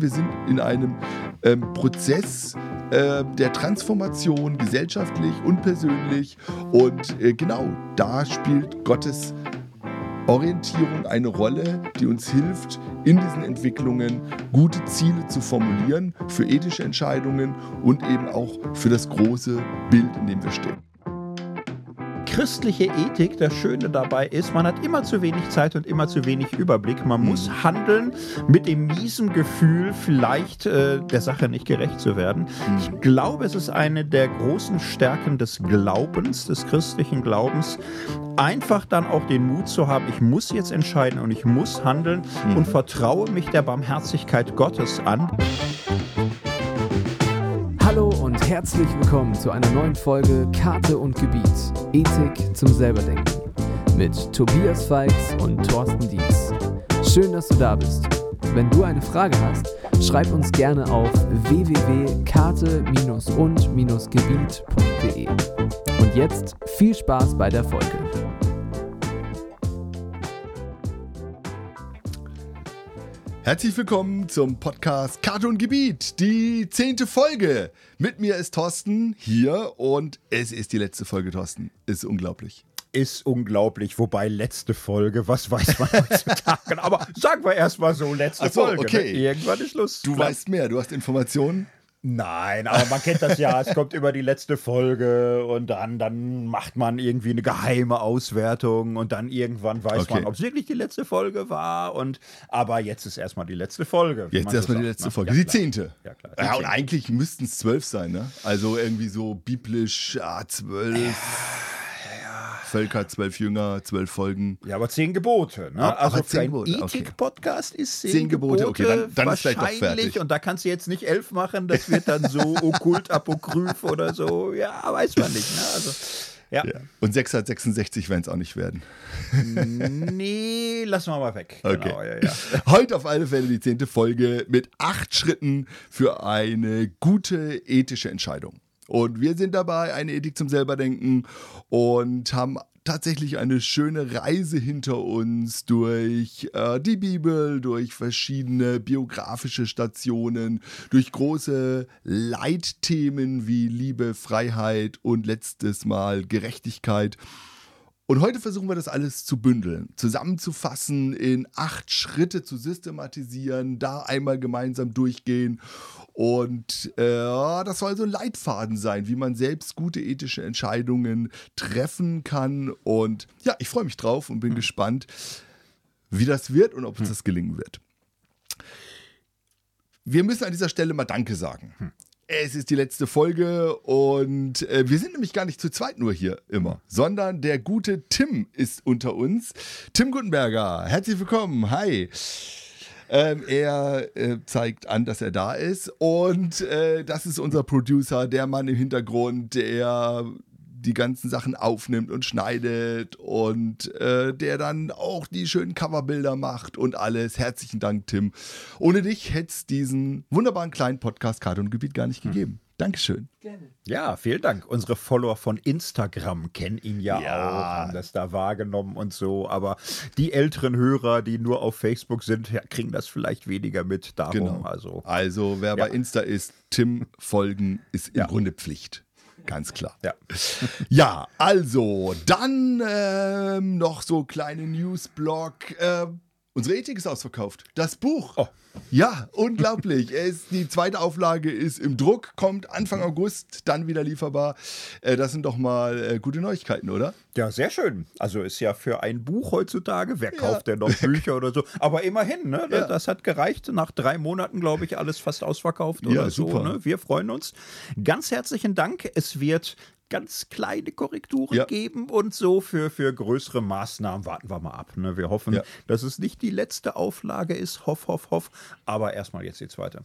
Wir sind in einem ähm, Prozess äh, der Transformation, gesellschaftlich und persönlich. Und äh, genau da spielt Gottes Orientierung eine Rolle, die uns hilft, in diesen Entwicklungen gute Ziele zu formulieren für ethische Entscheidungen und eben auch für das große Bild, in dem wir stehen christliche Ethik, das Schöne dabei ist, man hat immer zu wenig Zeit und immer zu wenig Überblick. Man muss mhm. handeln mit dem miesen Gefühl, vielleicht äh, der Sache nicht gerecht zu werden. Mhm. Ich glaube, es ist eine der großen Stärken des Glaubens, des christlichen Glaubens, einfach dann auch den Mut zu haben, ich muss jetzt entscheiden und ich muss handeln mhm. und vertraue mich der Barmherzigkeit Gottes an. Und herzlich willkommen zu einer neuen Folge Karte und Gebiet. Ethik zum Selberdenken. Mit Tobias Feix und Thorsten Dietz. Schön, dass du da bist. Wenn du eine Frage hast, schreib uns gerne auf www.karte-und-gebiet.de. Und jetzt viel Spaß bei der Folge. Herzlich willkommen zum Podcast Karte und Gebiet, die zehnte Folge. Mit mir ist Thorsten hier und es ist die letzte Folge, Thorsten. Ist unglaublich. Ist unglaublich, wobei letzte Folge, was weiß man heutzutage? Aber sagen wir erstmal so, letzte so, Folge. Okay. Ne? Irgendwann ist Schluss. Du weißt mehr, du hast Informationen. Nein, aber man kennt das ja, es kommt über die letzte Folge und dann, dann macht man irgendwie eine geheime Auswertung und dann irgendwann weiß okay. man, ob es wirklich die letzte Folge war. Und aber jetzt ist erstmal die letzte Folge. Jetzt erstmal so die letzte ne? Folge. Ja, die zehnte. Ja, klar. Ja, und eigentlich müssten es zwölf sein, ne? Also irgendwie so biblisch, ja, zwölf. Völker, zwölf Jünger, zwölf Folgen. Ja, aber zehn Gebote. Ne? Ja, also für einen Ethik-Podcast ist zehn, zehn Gebote, Gebote, okay, dann, dann ist vielleicht doch fertig. Und da kannst du jetzt nicht elf machen, das wird dann so okkult, apokryph oder so. Ja, weiß man nicht. Ne? Also, ja. ja. Und 666 werden es auch nicht werden. nee, lassen wir mal weg. Okay. Genau, ja, ja. Heute auf alle Fälle die zehnte Folge mit acht Schritten für eine gute ethische Entscheidung. Und wir sind dabei, eine Ethik zum Selberdenken und haben tatsächlich eine schöne Reise hinter uns durch äh, die Bibel, durch verschiedene biografische Stationen, durch große Leitthemen wie Liebe, Freiheit und letztes Mal Gerechtigkeit. Und heute versuchen wir das alles zu bündeln, zusammenzufassen, in acht Schritte zu systematisieren, da einmal gemeinsam durchgehen und äh, das soll so ein Leitfaden sein, wie man selbst gute ethische Entscheidungen treffen kann. Und ja, ich freue mich drauf und bin hm. gespannt, wie das wird und ob uns hm. das gelingen wird. Wir müssen an dieser Stelle mal Danke sagen. Es ist die letzte Folge und äh, wir sind nämlich gar nicht zu zweit nur hier immer, sondern der gute Tim ist unter uns. Tim Gutenberger, herzlich willkommen. Hi. Ähm, er äh, zeigt an, dass er da ist. Und äh, das ist unser Producer, der Mann im Hintergrund, der die ganzen Sachen aufnimmt und schneidet und äh, der dann auch die schönen Coverbilder macht und alles. Herzlichen Dank, Tim. Ohne dich hätte es diesen wunderbaren kleinen Podcast Karte und Gebiet gar nicht hm. gegeben. Dankeschön. Gerne. Ja, vielen Dank. Unsere Follower von Instagram kennen ihn ja, ja, auch, haben das da wahrgenommen und so. Aber die älteren Hörer, die nur auf Facebook sind, ja, kriegen das vielleicht weniger mit. Darum, genau. also. also, wer ja. bei Insta ist, Tim folgen ist im Grunde Pflicht. Ganz klar. Ja, ja also, dann ähm, noch so kleine Newsblog. Äh, Unsere Ethik ist ausverkauft. Das Buch. Oh. Ja, unglaublich. es, die zweite Auflage ist im Druck, kommt Anfang August, dann wieder lieferbar. Äh, das sind doch mal äh, gute Neuigkeiten, oder? Ja, sehr schön. Also ist ja für ein Buch heutzutage, wer kauft ja. denn noch Bücher oder so? Aber immerhin, ne? Ja. Das hat gereicht. Nach drei Monaten, glaube ich, alles fast ausverkauft oder ja, so. Ne? Wir freuen uns. Ganz herzlichen Dank. Es wird ganz kleine Korrekturen ja. geben und so für, für größere Maßnahmen warten wir mal ab. Ne? Wir hoffen, ja. dass es nicht die letzte Auflage ist. Hoff, hoff, hoff. Aber erstmal jetzt die zweite.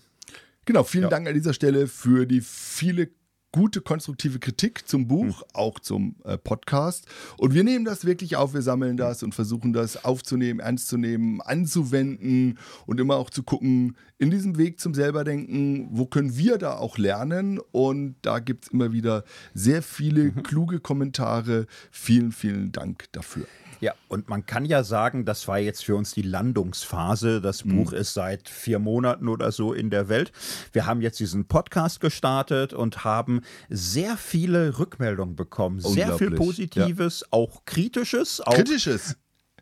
Genau, vielen ja. Dank an dieser Stelle für die viele gute konstruktive Kritik zum Buch, mhm. auch zum äh, Podcast. Und wir nehmen das wirklich auf, wir sammeln das und versuchen das aufzunehmen, ernst zu nehmen, anzuwenden und immer auch zu gucken, in diesem Weg zum Selberdenken, wo können wir da auch lernen? Und da gibt es immer wieder sehr viele mhm. kluge Kommentare. Vielen, vielen Dank dafür. Ja, und man kann ja sagen, das war jetzt für uns die Landungsphase. Das mhm. Buch ist seit vier Monaten oder so in der Welt. Wir haben jetzt diesen Podcast gestartet und haben sehr viele Rückmeldungen bekommen. Sehr viel Positives, ja. auch Kritisches. Auch Kritisches?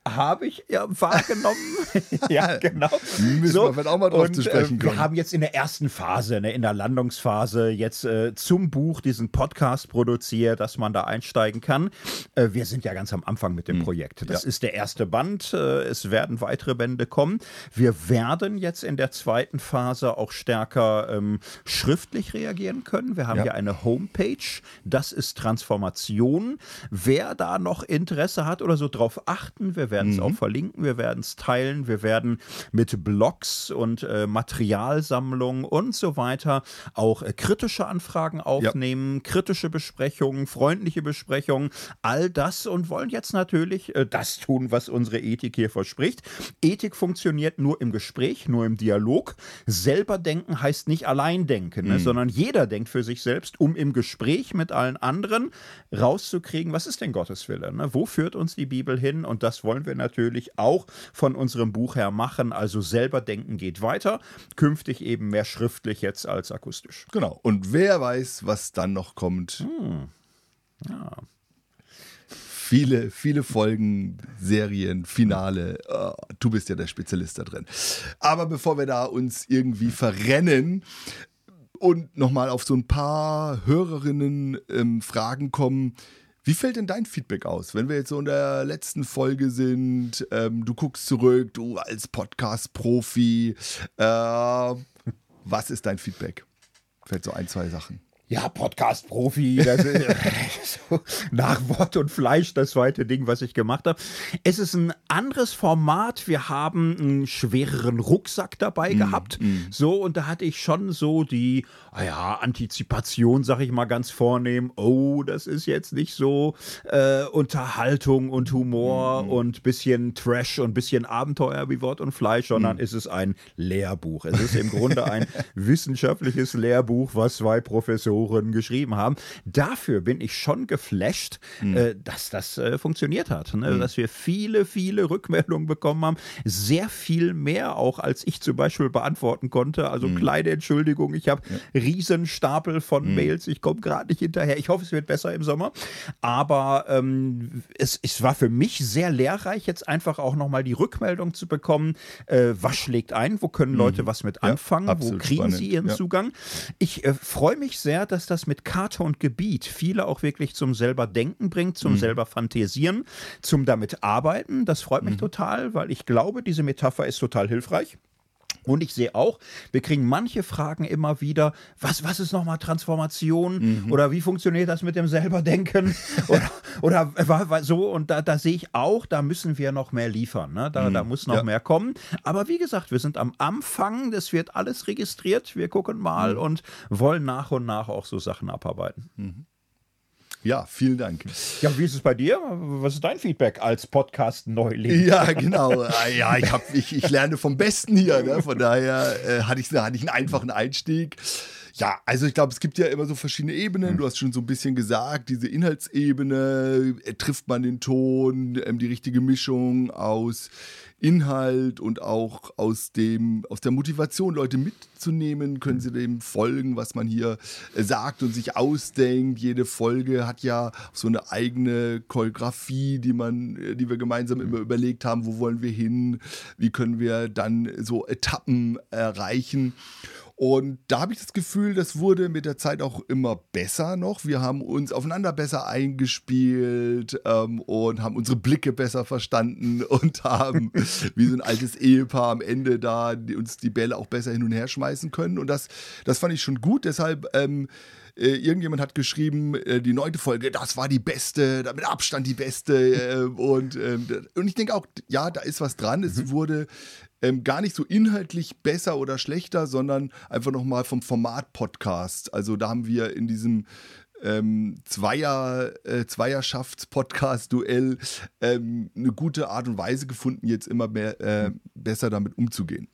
Habe ich ja wahrgenommen. ja, genau. Müssen so. wir auch mal drauf und, zu sprechen äh, kommen. Wir haben jetzt in der ersten Phase, ne, in der Landungsphase, jetzt äh, zum Buch diesen Podcast produziert, dass man da einsteigen kann. Äh, wir sind ja ganz am Anfang mit dem mhm. Projekt. Das ja. ist der erste Band. Äh, es werden weitere Bände kommen. Wir werden jetzt in der zweiten Phase auch stärker ähm, schriftlich reagieren können. Wir haben ja. hier eine Homepage. Das ist Transformation. Wer da noch Interesse hat oder so drauf achten, wir werden es mhm. auch verlinken, wir werden es teilen, wir werden mit Blogs und äh, Materialsammlungen und so weiter auch äh, kritische Anfragen aufnehmen, ja. kritische Besprechungen, freundliche Besprechungen, all das und wollen jetzt natürlich äh, das tun, was unsere Ethik hier verspricht. Ethik funktioniert nur im Gespräch, nur im Dialog. Selber denken heißt nicht allein denken, ne, mhm. ne, sondern jeder denkt für sich selbst, um im Gespräch mit allen anderen rauszukriegen, was ist denn Gottes Wille? Ne? Wo führt uns die Bibel hin? Und das wollen wollen wir natürlich auch von unserem Buch her machen. Also selber denken geht weiter. Künftig eben mehr schriftlich jetzt als akustisch. Genau. Und wer weiß, was dann noch kommt. Hm. Ja viele, viele Folgen, Serien, Finale. Oh, du bist ja der Spezialist da drin. Aber bevor wir da uns irgendwie verrennen und nochmal auf so ein paar Hörerinnen ähm, Fragen kommen, wie fällt denn dein Feedback aus, wenn wir jetzt so in der letzten Folge sind? Ähm, du guckst zurück, du als Podcast-Profi. Äh, was ist dein Feedback? Fällt so ein, zwei Sachen ja, Podcast-Profi, so nach Wort und Fleisch das zweite Ding, was ich gemacht habe. Es ist ein anderes Format. Wir haben einen schwereren Rucksack dabei mm, gehabt. Mm. So, und da hatte ich schon so die, ah ja, Antizipation, sag ich mal ganz vornehm. Oh, das ist jetzt nicht so äh, Unterhaltung und Humor mm. und bisschen Trash und bisschen Abenteuer wie Wort und Fleisch, sondern mm. ist es ein Lehrbuch. Es ist im Grunde ein wissenschaftliches Lehrbuch, was zwei Professoren Autoren geschrieben haben. Dafür bin ich schon geflasht, mhm. äh, dass das äh, funktioniert hat. Ne? Mhm. Dass wir viele, viele Rückmeldungen bekommen haben. Sehr viel mehr auch, als ich zum Beispiel beantworten konnte. Also mhm. kleine Entschuldigung, ich habe ja. Riesenstapel von mhm. Mails. Ich komme gerade nicht hinterher. Ich hoffe, es wird besser im Sommer. Aber ähm, es, es war für mich sehr lehrreich, jetzt einfach auch nochmal die Rückmeldung zu bekommen, äh, was schlägt ein, wo können Leute mhm. was mit anfangen, ja, wo kriegen spannend. sie ihren ja. Zugang. Ich äh, freue mich sehr, dass das mit Karte und Gebiet viele auch wirklich zum selber Denken bringt, zum mhm. selber Fantasieren, zum damit arbeiten. Das freut mich mhm. total, weil ich glaube, diese Metapher ist total hilfreich. Und ich sehe auch, wir kriegen manche Fragen immer wieder, was, was ist nochmal Transformation mhm. oder wie funktioniert das mit dem Selberdenken oder, oder so und da, da sehe ich auch, da müssen wir noch mehr liefern, ne? da, mhm. da muss noch ja. mehr kommen. Aber wie gesagt, wir sind am Anfang, das wird alles registriert, wir gucken mal mhm. und wollen nach und nach auch so Sachen abarbeiten. Ja, vielen Dank. Ja, wie ist es bei dir? Was ist dein Feedback als Podcast-Neuling? Ja, genau. Äh, ja, ich, hab, ich, ich lerne vom Besten hier. Ne? Von daher äh, hatte, ich, hatte ich einen einfachen Einstieg. Ja, also ich glaube, es gibt ja immer so verschiedene Ebenen. Mhm. Du hast schon so ein bisschen gesagt, diese Inhaltsebene, äh, trifft man den Ton, ähm, die richtige Mischung aus Inhalt und auch aus dem, aus der Motivation, Leute mitzunehmen, können sie dem folgen, was man hier äh, sagt und sich ausdenkt. Jede Folge hat ja so eine eigene Choreografie, die man, äh, die wir gemeinsam immer überlegt haben, wo wollen wir hin, wie können wir dann so Etappen erreichen. Und da habe ich das Gefühl, das wurde mit der Zeit auch immer besser noch. Wir haben uns aufeinander besser eingespielt ähm, und haben unsere Blicke besser verstanden und haben wie so ein altes Ehepaar am Ende da die, uns die Bälle auch besser hin und her schmeißen können. Und das, das fand ich schon gut. Deshalb ähm, äh, irgendjemand hat geschrieben, äh, die neunte Folge, das war die beste, mit Abstand die beste. Äh, und, ähm, und ich denke auch, ja, da ist was dran. Es mhm. wurde ähm, gar nicht so inhaltlich besser oder schlechter, sondern einfach nochmal vom Format Podcast. Also da haben wir in diesem ähm, Zweier, äh, Zweierschafts-Podcast-Duell ähm, eine gute Art und Weise gefunden, jetzt immer mehr, äh, besser damit umzugehen.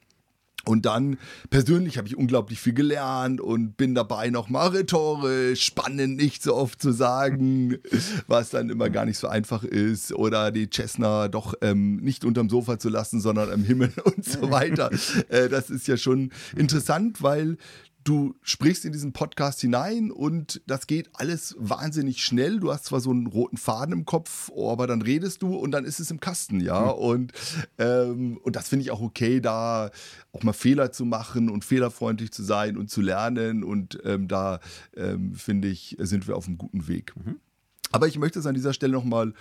Und dann persönlich habe ich unglaublich viel gelernt und bin dabei nochmal rhetorisch, spannend nicht so oft zu sagen, was dann immer gar nicht so einfach ist. Oder die Cessna doch ähm, nicht unterm Sofa zu lassen, sondern am Himmel und so weiter. äh, das ist ja schon interessant, weil du sprichst in diesen Podcast hinein und das geht alles wahnsinnig schnell. Du hast zwar so einen roten Faden im Kopf, aber dann redest du und dann ist es im Kasten, ja. Mhm. Und, ähm, und das finde ich auch okay, da auch mal Fehler zu machen und fehlerfreundlich zu sein und zu lernen. Und ähm, da ähm, finde ich, sind wir auf einem guten Weg. Mhm. Aber ich möchte es an dieser Stelle nochmal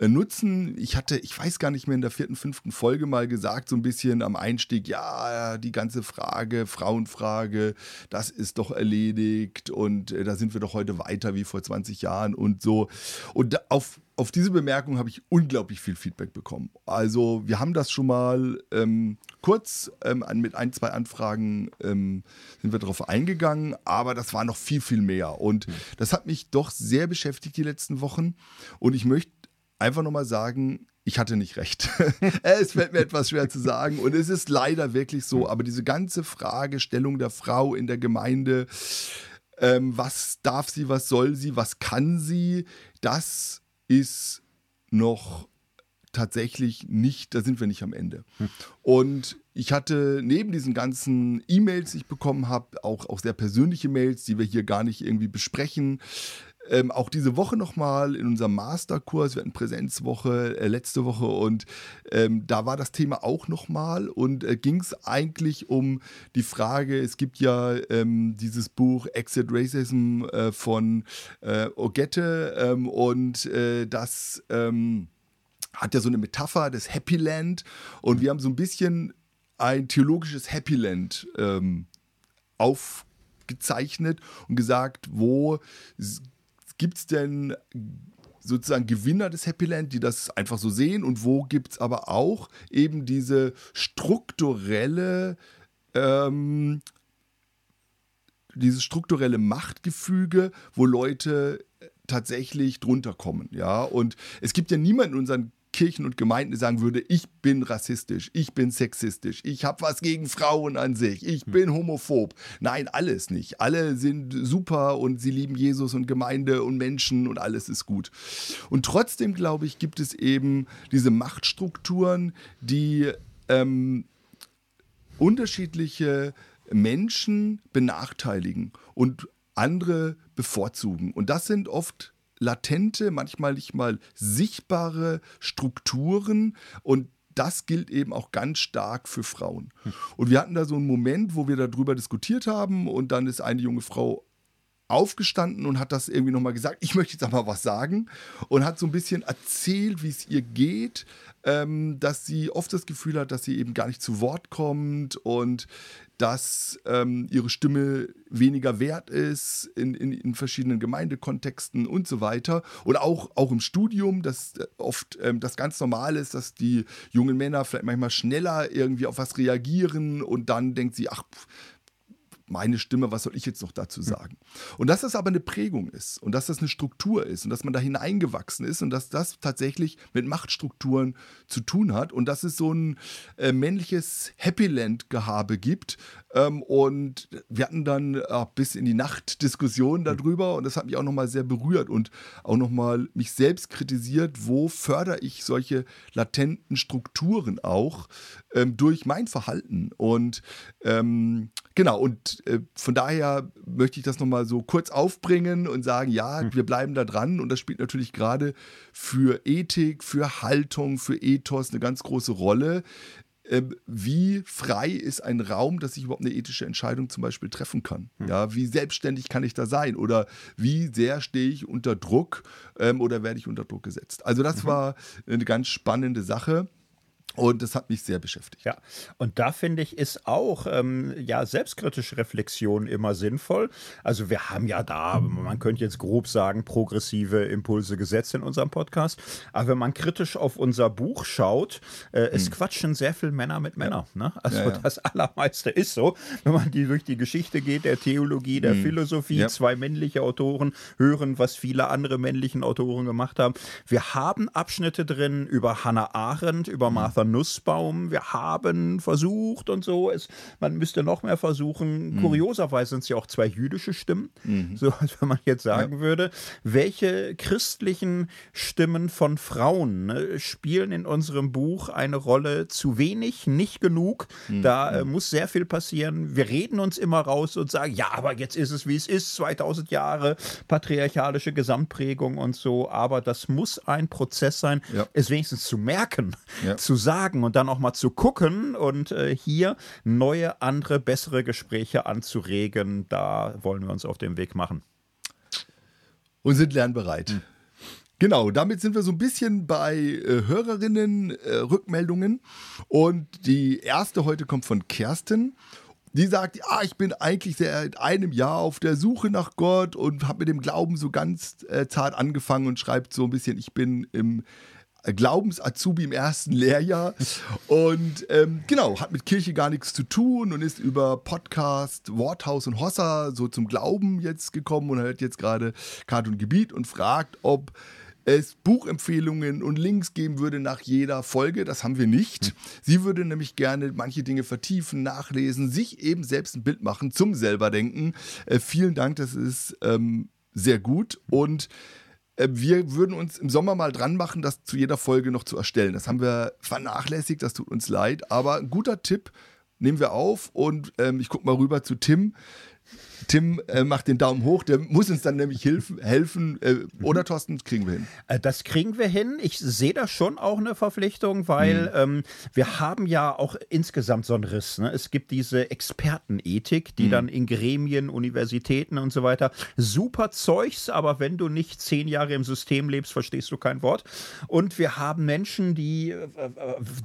nutzen. Ich hatte, ich weiß gar nicht mehr, in der vierten, fünften Folge mal gesagt, so ein bisschen am Einstieg, ja, die ganze Frage, Frauenfrage, das ist doch erledigt und äh, da sind wir doch heute weiter wie vor 20 Jahren und so. Und auf, auf diese Bemerkung habe ich unglaublich viel Feedback bekommen. Also wir haben das schon mal ähm, kurz ähm, mit ein, zwei Anfragen ähm, sind wir darauf eingegangen, aber das war noch viel, viel mehr. Und mhm. das hat mich doch sehr beschäftigt die letzten Wochen. Und ich möchte einfach nochmal sagen, ich hatte nicht recht. es fällt mir etwas schwer zu sagen und es ist leider wirklich so, aber diese ganze Fragestellung der Frau in der Gemeinde, ähm, was darf sie, was soll sie, was kann sie, das ist noch tatsächlich nicht, da sind wir nicht am Ende. Hm. Und ich hatte neben diesen ganzen E-Mails, die ich bekommen habe, auch, auch sehr persönliche Mails, die wir hier gar nicht irgendwie besprechen, ähm, auch diese Woche nochmal in unserem Masterkurs, wir hatten Präsenzwoche äh, letzte Woche und ähm, da war das Thema auch nochmal und äh, ging es eigentlich um die Frage, es gibt ja ähm, dieses Buch Exit Racism äh, von äh, Ogette ähm, und äh, das ähm, hat ja so eine Metapher des Happy Land und wir haben so ein bisschen ein theologisches Happy Land ähm, aufgezeichnet und gesagt, wo gibt es denn sozusagen Gewinner des Happy Land, die das einfach so sehen und wo gibt es aber auch eben diese strukturelle ähm, dieses strukturelle Machtgefüge, wo Leute tatsächlich drunter kommen, ja. Und es gibt ja niemanden in unseren Kirchen und Gemeinden sagen würde, ich bin rassistisch, ich bin sexistisch, ich habe was gegen Frauen an sich, ich bin homophob. Nein, alles nicht. Alle sind super und sie lieben Jesus und Gemeinde und Menschen und alles ist gut. Und trotzdem, glaube ich, gibt es eben diese Machtstrukturen, die ähm, unterschiedliche Menschen benachteiligen und andere bevorzugen. Und das sind oft latente, manchmal nicht mal sichtbare Strukturen und das gilt eben auch ganz stark für Frauen. Und wir hatten da so einen Moment, wo wir darüber diskutiert haben und dann ist eine junge Frau aufgestanden und hat das irgendwie nochmal gesagt, ich möchte jetzt aber was sagen und hat so ein bisschen erzählt, wie es ihr geht, ähm, dass sie oft das Gefühl hat, dass sie eben gar nicht zu Wort kommt und dass ähm, ihre Stimme weniger wert ist in, in, in, verschiedenen Gemeindekontexten und so weiter. Und auch, auch im Studium, dass oft ähm, das ganz normal ist, dass die jungen Männer vielleicht manchmal schneller irgendwie auf was reagieren und dann denkt sie, ach, meine Stimme, was soll ich jetzt noch dazu hm. sagen? Und dass das aber eine Prägung ist und dass das eine Struktur ist und dass man da hineingewachsen ist und dass das tatsächlich mit Machtstrukturen zu tun hat und dass es so ein äh, männliches Happyland-Gehabe gibt. Ähm, und wir hatten dann äh, bis in die Nacht Diskussionen hm. darüber und das hat mich auch nochmal sehr berührt und auch nochmal mich selbst kritisiert, wo fördere ich solche latenten Strukturen auch ähm, durch mein Verhalten. Und ähm, genau, und äh, von daher möchte ich das nochmal so kurz aufbringen und sagen, ja, hm. wir bleiben da dran. Und das spielt natürlich gerade für Ethik, für Haltung, für Ethos eine ganz große Rolle. Ähm, wie frei ist ein Raum, dass ich überhaupt eine ethische Entscheidung zum Beispiel treffen kann? Hm. Ja, wie selbstständig kann ich da sein? Oder wie sehr stehe ich unter Druck ähm, oder werde ich unter Druck gesetzt? Also das mhm. war eine ganz spannende Sache. Und das hat mich sehr beschäftigt. Ja, und da finde ich, ist auch ähm, ja selbstkritische Reflexion immer sinnvoll. Also wir haben ja da, man könnte jetzt grob sagen, progressive Impulse gesetzt in unserem Podcast. Aber wenn man kritisch auf unser Buch schaut, äh, es hm. quatschen sehr viele Männer mit Männern. Ja. Ne? Also ja, ja. das Allermeiste ist so, wenn man die durch die Geschichte geht, der Theologie, der hm. Philosophie, zwei männliche Autoren hören, was viele andere männlichen Autoren gemacht haben. Wir haben Abschnitte drin über Hannah Arendt, über Martha großer Nussbaum. Wir haben versucht und so. Es, man müsste noch mehr versuchen. Mhm. Kurioserweise sind es ja auch zwei jüdische Stimmen. Mhm. So als wenn man jetzt sagen ja. würde, welche christlichen Stimmen von Frauen ne, spielen in unserem Buch eine Rolle zu wenig, nicht genug. Mhm. Da äh, muss sehr viel passieren. Wir reden uns immer raus und sagen, ja, aber jetzt ist es, wie es ist, 2000 Jahre patriarchalische Gesamtprägung und so. Aber das muss ein Prozess sein, ja. es wenigstens zu merken, ja. zu sagen und dann auch mal zu gucken und äh, hier neue, andere, bessere Gespräche anzuregen. Da wollen wir uns auf den Weg machen. Und sind lernbereit. Mhm. Genau, damit sind wir so ein bisschen bei äh, Hörerinnen-Rückmeldungen. Äh, und die erste heute kommt von Kerstin. Die sagt, ja, ich bin eigentlich seit einem Jahr auf der Suche nach Gott und habe mit dem Glauben so ganz äh, zart angefangen und schreibt so ein bisschen, ich bin im Glaubens-Azubi im ersten Lehrjahr und ähm, genau, hat mit Kirche gar nichts zu tun und ist über Podcast, Worthaus und Hossa so zum Glauben jetzt gekommen und hört jetzt gerade Kart und Gebiet und fragt, ob es Buchempfehlungen und Links geben würde nach jeder Folge. Das haben wir nicht. Sie würde nämlich gerne manche Dinge vertiefen, nachlesen, sich eben selbst ein Bild machen zum selberdenken. Äh, vielen Dank, das ist ähm, sehr gut und wir würden uns im Sommer mal dran machen, das zu jeder Folge noch zu erstellen. Das haben wir vernachlässigt, das tut uns leid. Aber ein guter Tipp nehmen wir auf und ähm, ich gucke mal rüber zu Tim. Tim äh, macht den Daumen hoch, der muss uns dann nämlich hilf, helfen. Äh, oder Thorsten, das kriegen wir hin. Äh, das kriegen wir hin. Ich sehe da schon auch eine Verpflichtung, weil mhm. ähm, wir haben ja auch insgesamt so einen Riss. Ne? Es gibt diese Expertenethik, die mhm. dann in Gremien, Universitäten und so weiter super Zeugs, aber wenn du nicht zehn Jahre im System lebst, verstehst du kein Wort. Und wir haben Menschen, die, äh, äh,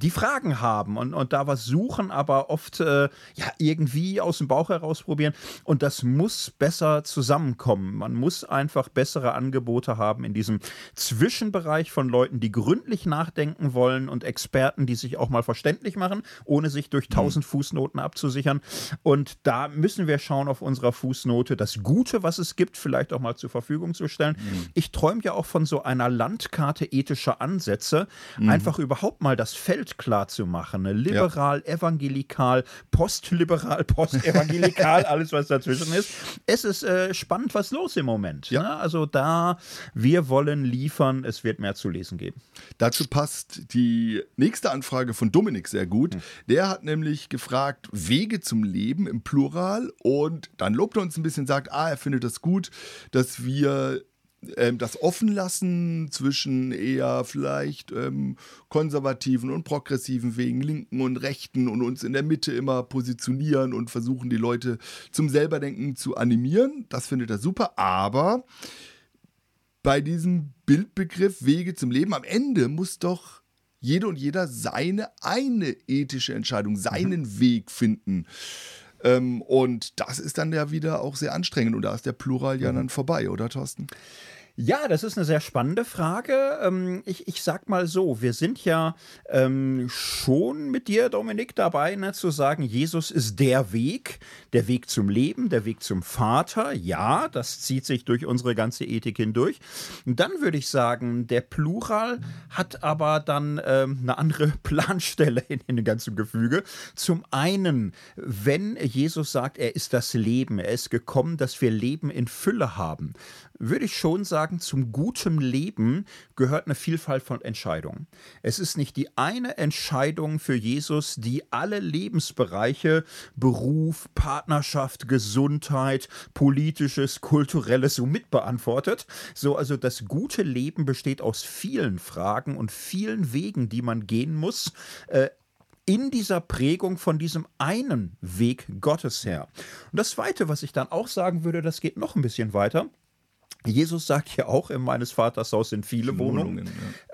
die Fragen haben und, und da was suchen, aber oft äh, ja irgendwie aus dem Bauch heraus probieren. Und das muss besser zusammenkommen. Man muss einfach bessere Angebote haben in diesem Zwischenbereich von Leuten, die gründlich nachdenken wollen und Experten, die sich auch mal verständlich machen, ohne sich durch tausend mhm. Fußnoten abzusichern. Und da müssen wir schauen auf unserer Fußnote, das Gute, was es gibt, vielleicht auch mal zur Verfügung zu stellen. Mhm. Ich träume ja auch von so einer Landkarte ethischer Ansätze, mhm. einfach überhaupt mal das Feld klar zu machen. Ne? Liberal, ja. evangelikal, postliberal, postevangelikal, alles was dazwischen ist ist. Es ist äh, spannend, was los im Moment. Ja. Ne? Also da, wir wollen liefern, es wird mehr zu lesen geben. Dazu passt die nächste Anfrage von Dominik sehr gut. Hm. Der hat nämlich gefragt, Wege zum Leben im Plural und dann lobt er uns ein bisschen, sagt, ah, er findet das gut, dass wir ähm, das offen lassen zwischen eher vielleicht ähm, konservativen und progressiven Wegen, linken und rechten und uns in der Mitte immer positionieren und versuchen, die Leute zum Selberdenken zu animieren. Das findet er super, aber bei diesem Bildbegriff Wege zum Leben, am Ende muss doch jede und jeder seine eine ethische Entscheidung, seinen mhm. Weg finden. Ähm, und das ist dann ja wieder auch sehr anstrengend und da ist der Plural ja mhm. dann vorbei, oder Thorsten? Ja, das ist eine sehr spannende Frage. Ähm, ich, ich sag mal so, wir sind ja ähm, schon mit dir, Dominik, dabei, ne, zu sagen, Jesus ist der Weg, der Weg zum Leben, der Weg zum Vater. Ja, das zieht sich durch unsere ganze Ethik hindurch. Und dann würde ich sagen, der Plural hat aber dann ähm, eine andere Planstelle in, in dem ganzen Gefüge. Zum einen, wenn Jesus sagt, er ist das Leben, er ist gekommen, dass wir Leben in Fülle haben, würde ich schon sagen, zum guten Leben gehört eine Vielfalt von Entscheidungen. Es ist nicht die eine Entscheidung für Jesus, die alle Lebensbereiche, Beruf, Partnerschaft, Gesundheit, politisches, kulturelles so mitbeantwortet. So, also das gute Leben besteht aus vielen Fragen und vielen Wegen, die man gehen muss. Äh, in dieser Prägung von diesem einen Weg Gottes her. Und das Zweite, was ich dann auch sagen würde, das geht noch ein bisschen weiter. Jesus sagt ja auch, in meines Vaters Haus sind viele Wohnungen.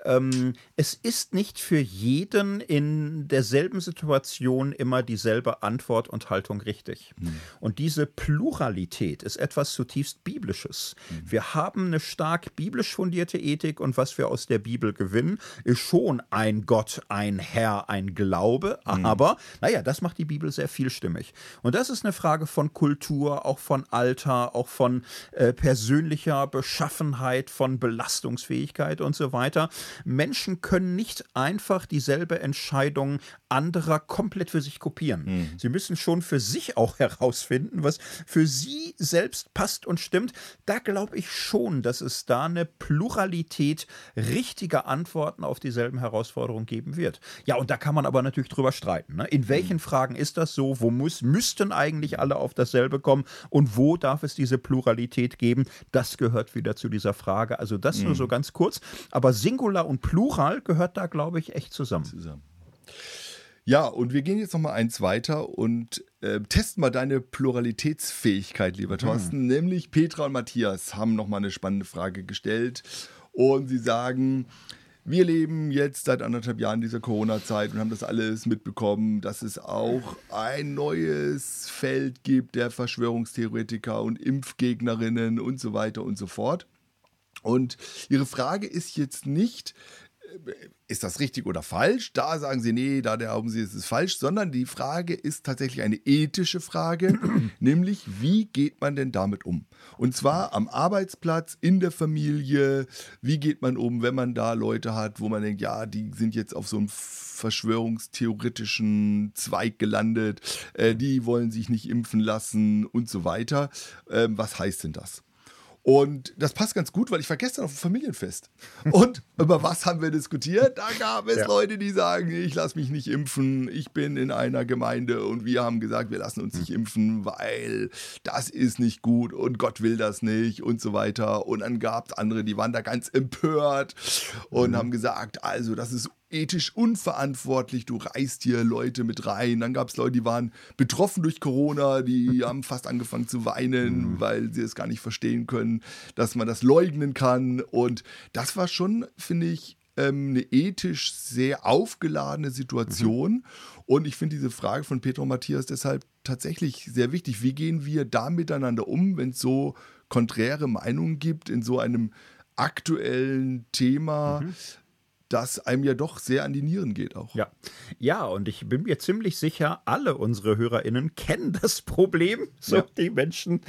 Ja. ähm, es ist nicht für jeden in derselben Situation immer dieselbe Antwort und Haltung richtig. Mhm. Und diese Pluralität ist etwas zutiefst Biblisches. Mhm. Wir haben eine stark biblisch fundierte Ethik und was wir aus der Bibel gewinnen, ist schon ein Gott, ein Herr, ein Glaube. Mhm. Aber, naja, das macht die Bibel sehr vielstimmig. Und das ist eine Frage von Kultur, auch von Alter, auch von äh, persönlicher Beschaffenheit, von Belastungsfähigkeit und so weiter. Menschen können nicht einfach dieselbe Entscheidung anderer komplett für sich kopieren. Mhm. Sie müssen schon für sich auch herausfinden, was für sie selbst passt und stimmt. Da glaube ich schon, dass es da eine Pluralität richtiger Antworten auf dieselben Herausforderungen geben wird. Ja, und da kann man aber natürlich drüber streiten. Ne? In welchen mhm. Fragen ist das so? Wo muss, müssten eigentlich alle auf dasselbe kommen? Und wo darf es diese Pluralität geben? Das gehört wieder zu dieser Frage. Also das mhm. nur so ganz kurz. Aber Singular und Plural gehört da, glaube ich, echt zusammen. zusammen. Ja, und wir gehen jetzt noch mal eins weiter und äh, testen mal deine Pluralitätsfähigkeit, lieber Thorsten. Mhm. Nämlich Petra und Matthias haben noch mal eine spannende Frage gestellt und sie sagen, wir leben jetzt seit anderthalb Jahren dieser Corona-Zeit und haben das alles mitbekommen, dass es auch ein neues Feld gibt der Verschwörungstheoretiker und Impfgegnerinnen und so weiter und so fort. Und ihre Frage ist jetzt nicht, ist das richtig oder falsch? Da sagen sie, nee, da glauben sie, es ist falsch, sondern die Frage ist tatsächlich eine ethische Frage, nämlich wie geht man denn damit um? Und zwar am Arbeitsplatz, in der Familie, wie geht man um, wenn man da Leute hat, wo man denkt, ja, die sind jetzt auf so einem verschwörungstheoretischen Zweig gelandet, äh, die wollen sich nicht impfen lassen und so weiter. Ähm, was heißt denn das? Und das passt ganz gut, weil ich war gestern auf einem Familienfest. Und über was haben wir diskutiert? Da gab es ja. Leute, die sagen, ich lasse mich nicht impfen, ich bin in einer Gemeinde und wir haben gesagt, wir lassen uns nicht hm. impfen, weil das ist nicht gut und Gott will das nicht und so weiter. Und dann gab es andere, die waren da ganz empört und mhm. haben gesagt, also das ist ethisch unverantwortlich, du reißt hier Leute mit rein. Dann gab es Leute, die waren betroffen durch Corona, die haben fast angefangen zu weinen, mhm. weil sie es gar nicht verstehen können, dass man das leugnen kann. Und das war schon, finde ich, ähm, eine ethisch sehr aufgeladene Situation. Mhm. Und ich finde diese Frage von Petro Matthias deshalb tatsächlich sehr wichtig. Wie gehen wir da miteinander um, wenn es so konträre Meinungen gibt in so einem aktuellen Thema? Mhm das einem ja doch sehr an die Nieren geht auch. Ja. Ja, und ich bin mir ziemlich sicher, alle unsere HörerInnen kennen das Problem. So, ja. die Menschen,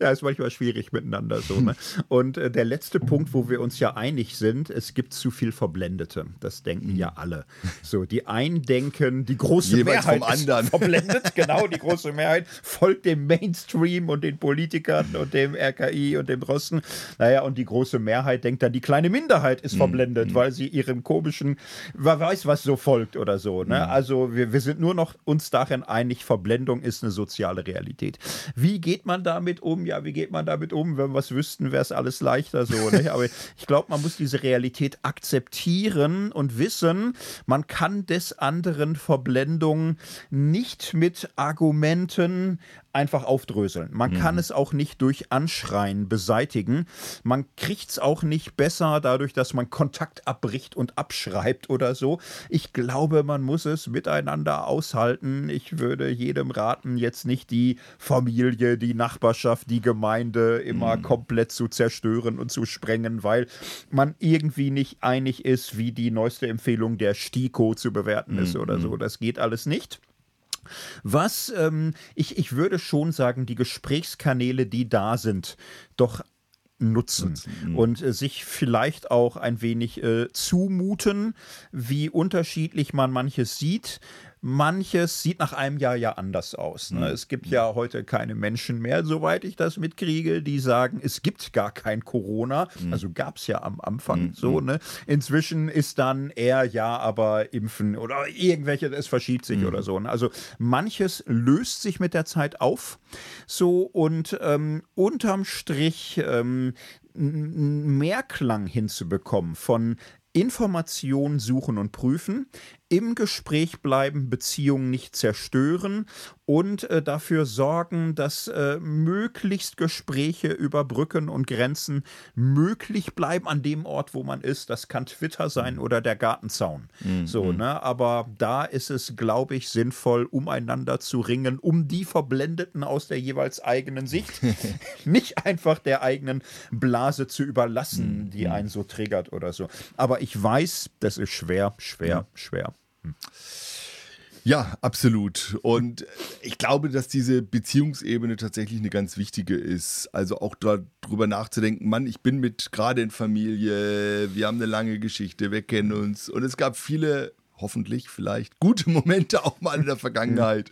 ja, ist manchmal schwierig miteinander so. Ne? Und äh, der letzte Punkt, wo wir uns ja einig sind, es gibt zu viel Verblendete. Das denken ja alle. So, die einen denken, die große Jeweils Mehrheit vom anderen. verblendet. genau, die große Mehrheit folgt dem Mainstream und den Politikern und dem RKI und dem Rossen. Naja, und die große Mehrheit denkt dann, die kleine Minderheit ist mhm. verblendet, mhm. weil sie ihrem komischen, wer weiß, was so folgt oder so. Ne? Mhm. Also wir, wir sind nur noch uns darin einig, Verblendung ist eine soziale Realität. Wie geht man damit um? Ja, wie geht man damit um? Wenn wir es wüssten, wäre es alles leichter so. Ne? Aber ich glaube, man muss diese Realität akzeptieren und wissen, man kann des anderen Verblendung nicht mit Argumenten einfach aufdröseln. Man mhm. kann es auch nicht durch Anschreien beseitigen. Man kriegt es auch nicht besser dadurch, dass man Kontakt abbricht und abschreibt oder so. Ich glaube, man muss es miteinander aushalten. Ich würde jedem raten, jetzt nicht die Familie, die Nachbarschaft, die Gemeinde immer mhm. komplett zu zerstören und zu sprengen, weil man irgendwie nicht einig ist, wie die neueste Empfehlung der STIKO zu bewerten ist mhm. oder so. Das geht alles nicht. Was ähm, ich, ich würde schon sagen, die Gesprächskanäle, die da sind, doch nutzen, mhm. und äh, sich vielleicht auch ein wenig äh, zumuten, wie unterschiedlich man manches sieht manches sieht nach einem Jahr ja anders aus. Ne? Mhm. Es gibt ja heute keine Menschen mehr, soweit ich das mitkriege, die sagen, es gibt gar kein Corona. Mhm. Also gab es ja am Anfang mhm. so. Ne? Inzwischen ist dann eher ja, aber impfen oder irgendwelche, es verschiebt sich oder so. Ne? Also manches löst sich mit der Zeit auf. So und ähm, unterm Strich ähm, Mehrklang hinzubekommen von Information suchen und prüfen, im Gespräch bleiben, Beziehungen nicht zerstören und äh, dafür sorgen, dass äh, möglichst Gespräche über Brücken und Grenzen möglich bleiben an dem Ort, wo man ist. Das kann Twitter sein oder der Gartenzaun. Mhm. So, ne? Aber da ist es, glaube ich, sinnvoll, umeinander zu ringen, um die Verblendeten aus der jeweils eigenen Sicht nicht einfach der eigenen Blase zu überlassen, mhm. die einen so triggert oder so. Aber ich weiß, das ist schwer, schwer, mhm. schwer. Ja, absolut. Und ich glaube, dass diese Beziehungsebene tatsächlich eine ganz wichtige ist. Also auch darüber nachzudenken, Mann, ich bin mit gerade in Familie, wir haben eine lange Geschichte, wir kennen uns. Und es gab viele, hoffentlich vielleicht, gute Momente auch mal in der Vergangenheit.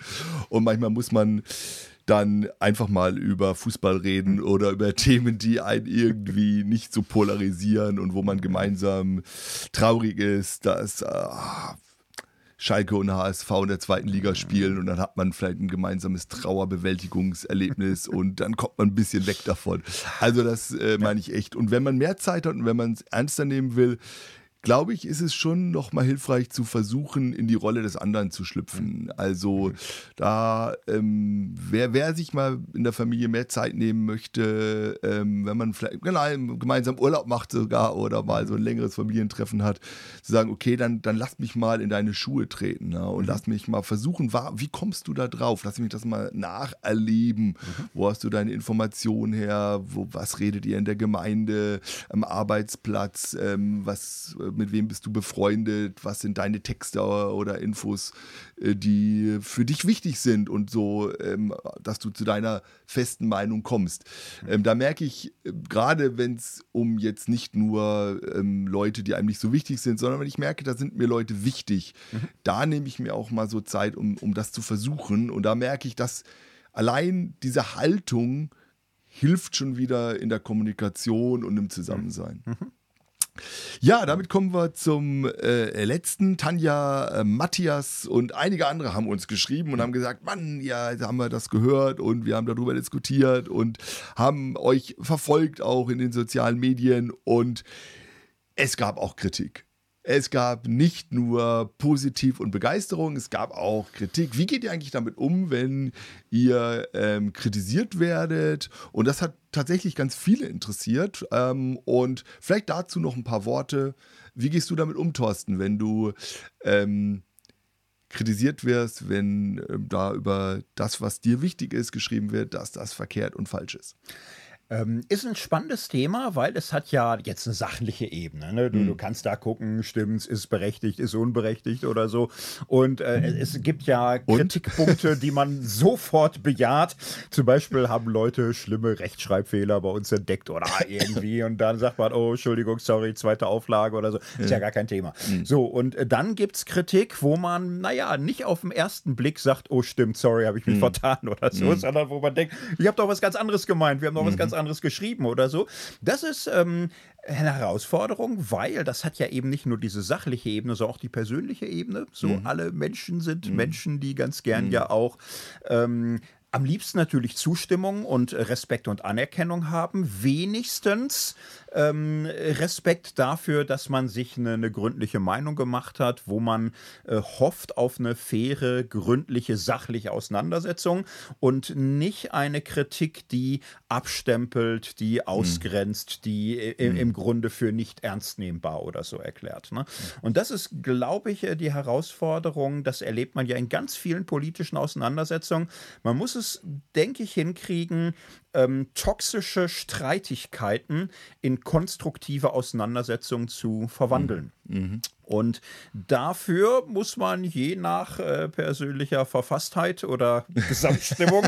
Und manchmal muss man dann einfach mal über Fußball reden oder über Themen, die einen irgendwie nicht so polarisieren und wo man gemeinsam traurig ist, dass äh, Schalke und HSV in der zweiten Liga spielen und dann hat man vielleicht ein gemeinsames Trauerbewältigungserlebnis und dann kommt man ein bisschen weg davon. Also das äh, meine ich echt. Und wenn man mehr Zeit hat und wenn man es ernster nehmen will, glaube ich, ist es schon nochmal hilfreich zu versuchen, in die Rolle des anderen zu schlüpfen. Also da, ähm, wer, wer sich mal in der Familie mehr Zeit nehmen möchte, ähm, wenn man vielleicht genau, gemeinsam Urlaub macht sogar oder mal so ein längeres Familientreffen hat, zu sagen, okay, dann, dann lass mich mal in deine Schuhe treten ja, und mhm. lass mich mal versuchen, wie kommst du da drauf? Lass mich das mal nacherleben. Mhm. Wo hast du deine Informationen her? Wo, was redet ihr in der Gemeinde, am Arbeitsplatz? Ähm, was mit wem bist du befreundet, was sind deine Texte oder Infos, äh, die für dich wichtig sind und so, ähm, dass du zu deiner festen Meinung kommst. Ähm, da merke ich, äh, gerade wenn es um jetzt nicht nur ähm, Leute, die einem nicht so wichtig sind, sondern wenn ich merke, da sind mir Leute wichtig, mhm. da nehme ich mir auch mal so Zeit, um, um das zu versuchen. Und da merke ich, dass allein diese Haltung hilft schon wieder in der Kommunikation und im Zusammensein. Mhm. Ja, damit kommen wir zum äh, letzten. Tanja, äh, Matthias und einige andere haben uns geschrieben und haben gesagt, Mann, ja, haben wir das gehört und wir haben darüber diskutiert und haben euch verfolgt auch in den sozialen Medien und es gab auch Kritik. Es gab nicht nur positiv und Begeisterung, es gab auch Kritik. Wie geht ihr eigentlich damit um, wenn ihr ähm, kritisiert werdet? Und das hat tatsächlich ganz viele interessiert. Ähm, und vielleicht dazu noch ein paar Worte. Wie gehst du damit um, Thorsten, wenn du ähm, kritisiert wirst, wenn äh, da über das, was dir wichtig ist, geschrieben wird, dass das verkehrt und falsch ist? Ähm, ist ein spannendes Thema, weil es hat ja jetzt eine sachliche Ebene. Ne? Du, mhm. du, kannst da gucken, stimmt's, ist berechtigt, ist unberechtigt oder so. Und äh, es gibt ja Kritikpunkte, die man sofort bejaht. Zum Beispiel haben Leute schlimme Rechtschreibfehler bei uns entdeckt oder irgendwie. und dann sagt man, oh, Entschuldigung, sorry, zweite Auflage oder so. Ist ja, ja gar kein Thema. Mhm. So, und äh, dann gibt es Kritik, wo man, naja, nicht auf den ersten Blick sagt, oh, stimmt, sorry, habe ich mich mhm. vertan oder so, mhm. sondern wo man denkt, ich habe doch was ganz anderes gemeint, wir haben doch was mhm. ganz anderes anderes geschrieben oder so. Das ist ähm, eine Herausforderung, weil das hat ja eben nicht nur diese sachliche Ebene, sondern auch die persönliche Ebene. So mhm. alle Menschen sind mhm. Menschen, die ganz gern mhm. ja auch ähm, am liebsten natürlich Zustimmung und Respekt und Anerkennung haben, wenigstens ähm, Respekt dafür, dass man sich eine, eine, gründliche Meinung gemacht hat, wo man äh, hofft auf eine faire, gründliche, sachliche Auseinandersetzung und nicht eine Kritik, die abstempelt, die hm. ausgrenzt, mhm. die mhm. im Grunde für nicht ernstnehmbar oder so erklärt. Ne? Und das ist, glaube ich, äh, die Herausforderung, das erlebt man ja in ganz vielen politischen Auseinandersetzungen. Man muss es, denke ich, hinkriegen, ähm, toxische Streitigkeiten in konstruktive Auseinandersetzungen zu verwandeln. Mhm. Und dafür muss man je nach äh, persönlicher Verfasstheit oder Gesamtstimmung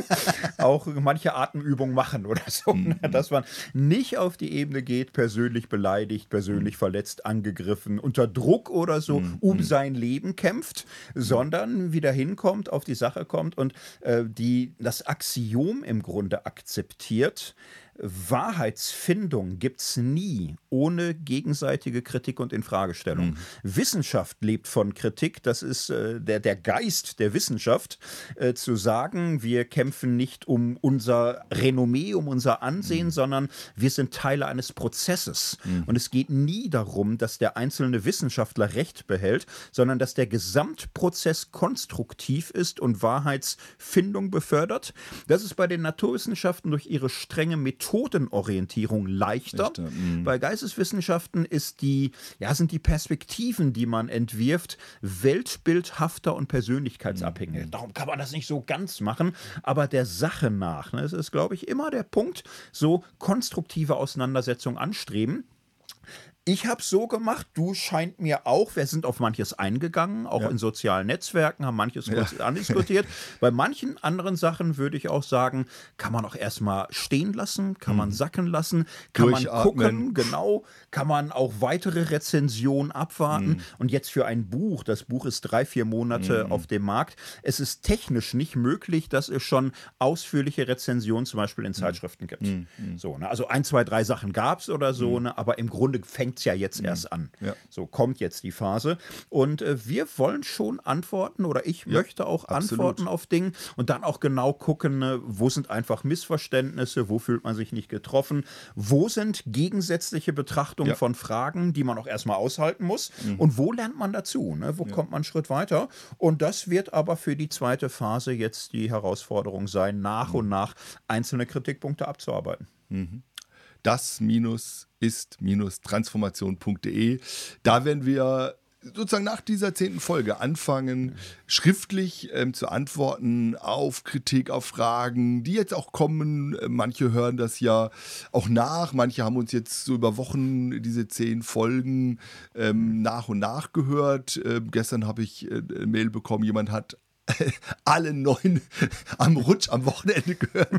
auch manche Atemübungen machen oder so, mhm. dass man nicht auf die Ebene geht, persönlich beleidigt, persönlich mhm. verletzt, angegriffen, unter Druck oder so mhm. um mhm. sein Leben kämpft, sondern wieder hinkommt, auf die Sache kommt und äh, die, das Axiom im Grunde akzeptiert, Wahrheitsfindung gibt es nie ohne gegenseitige Kritik und Infragestellung. Mhm. Wissenschaft lebt von Kritik, das ist äh, der, der Geist der Wissenschaft, äh, zu sagen, wir kämpfen nicht um unser Renommee, um unser Ansehen, mhm. sondern wir sind Teile eines Prozesses. Mhm. Und es geht nie darum, dass der einzelne Wissenschaftler Recht behält, sondern dass der Gesamtprozess konstruktiv ist und Wahrheitsfindung befördert. Das ist bei den Naturwissenschaften durch ihre strenge Methode Methodenorientierung leichter. mhm. Bei Geisteswissenschaften ist die, ja, sind die Perspektiven, die man entwirft, weltbildhafter und persönlichkeitsabhängig. Mhm. Darum kann man das nicht so ganz machen, aber der Sache nach. Ne, es ist, glaube ich, immer der Punkt, so konstruktive Auseinandersetzungen anstreben Ich habe so gemacht, du scheint mir auch, wir sind auf manches eingegangen, auch Ja. in sozialen Netzwerken, haben manches kurz andiskutiert. Bei manchen anderen Sachen würde ich auch sagen, kann man auch erstmal stehen lassen, kann man sacken lassen, kann man Mhm. Gucken, genau, kann man auch weitere Rezensionen abwarten. Mhm. Und jetzt für ein Buch, das Buch ist drei, vier Monate auf dem Markt, es ist technisch nicht möglich, dass es schon ausführliche Rezensionen zum Beispiel in Mhm. Zeitschriften gibt. So, ne? Also ein, zwei, drei Sachen gab es oder so, ne? aber im Grunde fängt es ja jetzt erst an. Mhm. Ja. So kommt jetzt die Phase. Und äh, wir wollen schon antworten oder ich möchte auch absolut. antworten auf Dinge und dann auch genau gucken, ne, wo sind einfach Missverständnisse, wo fühlt man sich nicht getroffen, wo sind gegensätzliche Betrachtungen Ja. von Fragen, die man auch erstmal aushalten muss und wo lernt man dazu, ne? wo kommt man einen Schritt weiter. Und das wird aber für die zweite Phase jetzt die Herausforderung sein, nach und nach einzelne Kritikpunkte abzuarbeiten. das minus ist minus transformation.de. Da werden wir sozusagen nach dieser zehnten Folge anfangen, schriftlich ähm, zu antworten auf Kritik, auf Fragen, die jetzt auch kommen. Äh, Manche hören das ja auch nach, manche haben uns jetzt so über Wochen diese zehn Folgen ähm, nach und nach gehört. Ähm, gestern habe ich äh, eine Mail bekommen, jemand hat alle neun am Rutsch am Wochenende gehört.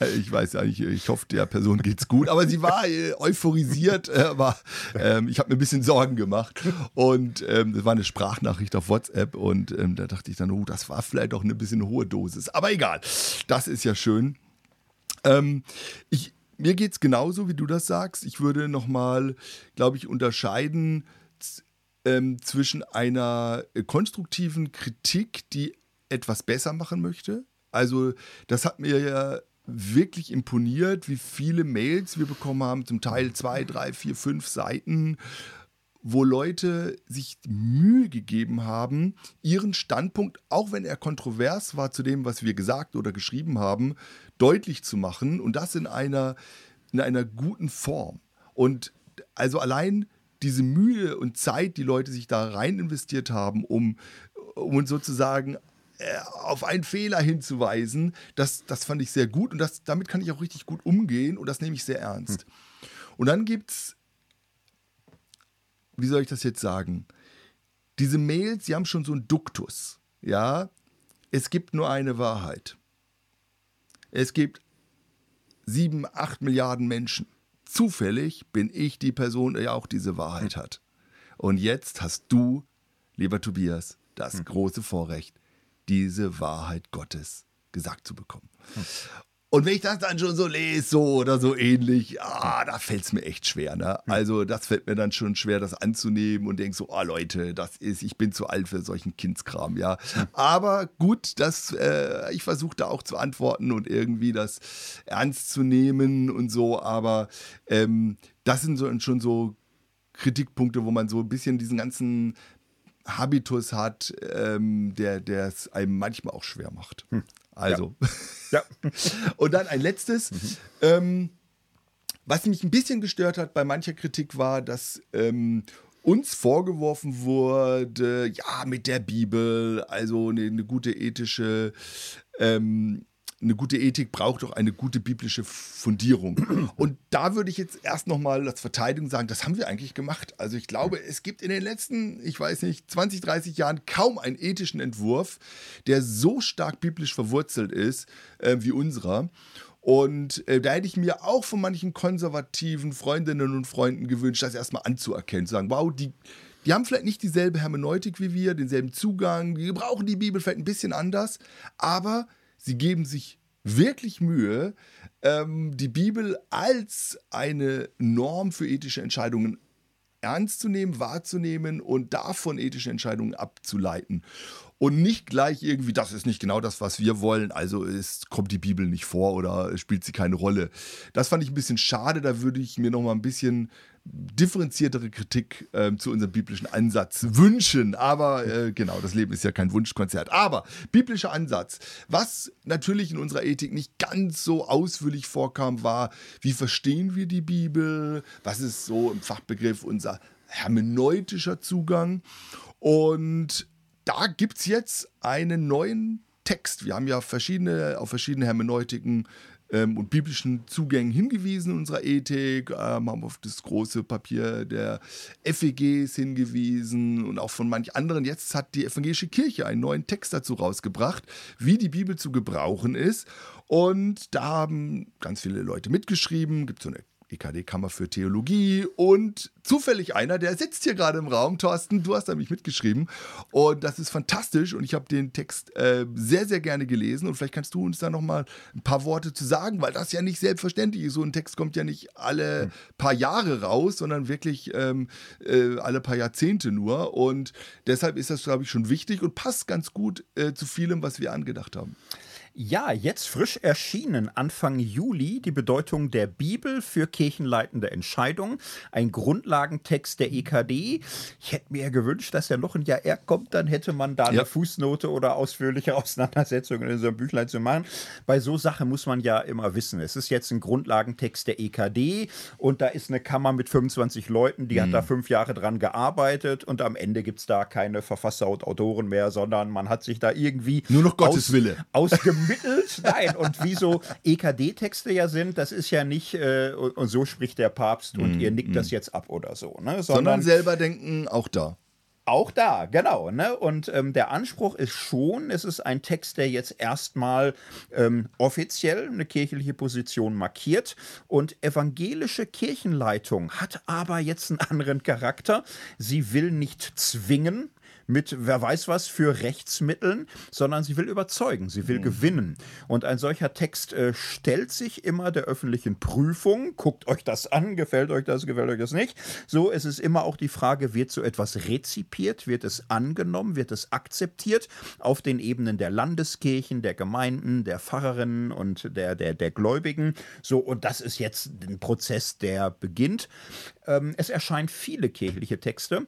Äh, Ich weiß ja nicht, ich hoffe, der Person geht's gut, aber sie war äh, euphorisiert, äh, aber ähm, ich habe mir ein bisschen Sorgen gemacht und ähm, war eine Sprachnachricht auf WhatsApp und ähm, da dachte ich dann, oh, das war vielleicht auch eine bisschen hohe Dosis, aber egal, das ist ja schön. Ähm, ich, mir geht es genauso, wie du das sagst. Ich würde nochmal, glaube ich, unterscheiden ähm, zwischen einer äh, konstruktiven Kritik, die etwas besser machen möchte. Also, das hat mir ja wirklich imponiert, wie viele Mails wir bekommen haben, zum Teil zwei, drei, vier, fünf Seiten, wo Leute sich Mühe gegeben haben, ihren Standpunkt, auch wenn er kontrovers war zu dem, was wir gesagt oder geschrieben haben, deutlich zu machen und das in einer, in einer guten Form. Und also allein diese Mühe und Zeit, die Leute sich da rein investiert haben, um, um uns sozusagen äh, auf einen Fehler hinzuweisen, das, das fand ich sehr gut und das, damit kann ich auch richtig gut umgehen und das nehme ich sehr ernst. Und dann gibt es wie soll ich das jetzt sagen? Diese Mails, die haben schon so einen Duktus. Ja, es gibt nur eine Wahrheit. Es gibt sieben, acht Milliarden Menschen. Zufällig bin ich die Person, die auch diese Wahrheit hat. Und jetzt hast du, lieber Tobias, das große Vorrecht, diese Wahrheit Gottes gesagt zu bekommen. Und wenn ich das dann schon so lese, so oder so ähnlich, ah, da fällt es mir echt schwer. Ne? Also, das fällt mir dann schon schwer, das anzunehmen und denk so, ah, Leute, das ist, ich bin zu alt für solchen Kindskram, ja. Aber gut, das, äh, ich versuche da auch zu antworten und irgendwie das ernst zu nehmen und so, aber ähm, das sind so, schon so Kritikpunkte, wo man so ein bisschen diesen ganzen Habitus hat, ähm, der der es einem manchmal auch schwer macht. Also. Ja. Und dann ein letztes. Ähm, was mich ein bisschen gestört hat bei mancher Kritik war, dass ähm, uns vorgeworfen wurde, ja, mit der Bibel, also eine, eine gute ethische, ähm, eine gute Ethik braucht doch eine gute biblische Fundierung. Und da würde ich jetzt erst nochmal als Verteidigung sagen, das haben wir eigentlich gemacht. Also ich glaube, es gibt in den letzten, ich weiß nicht, 20, 30 Jahren kaum einen ethischen Entwurf, der so stark biblisch verwurzelt ist äh, wie unserer. Und äh, da hätte ich mir auch von manchen konservativen Freundinnen und Freunden gewünscht, das erstmal anzuerkennen, zu sagen, wow, die, die haben vielleicht nicht dieselbe Hermeneutik wie wir, denselben Zugang, die brauchen die Bibel vielleicht ein bisschen anders, aber sie geben sich wirklich Mühe, ähm, die Bibel als eine Norm für ethische Entscheidungen ernst zu nehmen, wahrzunehmen und davon ethische Entscheidungen abzuleiten. Und nicht gleich irgendwie, das ist nicht genau das, was wir wollen, also ist, kommt die Bibel nicht vor oder spielt sie keine Rolle. Das fand ich ein bisschen schade, da würde ich mir noch mal ein bisschen differenziertere Kritik ähm, zu unserem biblischen Ansatz wünschen. Aber äh, genau, das Leben ist ja kein Wunschkonzert. Aber biblischer Ansatz, was natürlich in unserer Ethik nicht ganz so ausführlich vorkam, war, wie verstehen wir die Bibel? Was ist so im Fachbegriff unser hermeneutischer Zugang? Und da gibt es jetzt einen neuen Text. Wir haben ja verschiedene, auf verschiedene Hermeneutiken ähm, und biblischen Zugängen hingewiesen in unserer Ethik, ähm, haben auf das große Papier der FEGs hingewiesen und auch von manch anderen. Jetzt hat die evangelische Kirche einen neuen Text dazu rausgebracht, wie die Bibel zu gebrauchen ist. Und da haben ganz viele Leute mitgeschrieben, gibt so eine EKD-Kammer für Theologie und zufällig einer, der sitzt hier gerade im Raum. Thorsten, du hast da mich mitgeschrieben und das ist fantastisch und ich habe den Text äh, sehr, sehr gerne gelesen und vielleicht kannst du uns da nochmal ein paar Worte zu sagen, weil das ja nicht selbstverständlich ist. So ein Text kommt ja nicht alle paar Jahre raus, sondern wirklich ähm, äh, alle paar Jahrzehnte nur und deshalb ist das, glaube ich, schon wichtig und passt ganz gut äh, zu vielem, was wir angedacht haben. Ja, jetzt frisch erschienen Anfang Juli die Bedeutung der Bibel für kirchenleitende Entscheidungen, ein Grundlagentext der EKD. Ich hätte mir gewünscht, dass er noch ein Jahr eher kommt, dann hätte man da ja. eine Fußnote oder ausführliche Auseinandersetzungen in so einem Büchlein zu machen. Bei so Sachen muss man ja immer wissen. Es ist jetzt ein Grundlagentext der EKD und da ist eine Kammer mit 25 Leuten, die mhm. hat da fünf Jahre dran gearbeitet und am Ende gibt es da keine Verfasser und Autoren mehr, sondern man hat sich da irgendwie nur noch Gottes aus, Wille ausgemacht vermittelt. Nein, und wie so EKD-Texte ja sind, das ist ja nicht, äh, und so spricht der Papst und mm, ihr nickt mm. das jetzt ab oder so. Ne? Sondern, Sondern selber denken, auch da. Auch da, genau. Ne? Und ähm, der Anspruch ist schon, es ist ein Text, der jetzt erstmal ähm, offiziell eine kirchliche Position markiert. Und evangelische Kirchenleitung hat aber jetzt einen anderen Charakter. Sie will nicht zwingen, mit wer weiß was für Rechtsmitteln, sondern sie will überzeugen, sie will mhm. gewinnen. Und ein solcher Text äh, stellt sich immer der öffentlichen Prüfung. Guckt euch das an, gefällt euch das, gefällt euch das nicht. So, es ist immer auch die Frage, wird so etwas rezipiert, wird es angenommen, wird es akzeptiert auf den Ebenen der Landeskirchen, der Gemeinden, der Pfarrerinnen und der, der, der Gläubigen. So, und das ist jetzt ein Prozess, der beginnt. Ähm, es erscheinen viele kirchliche Texte.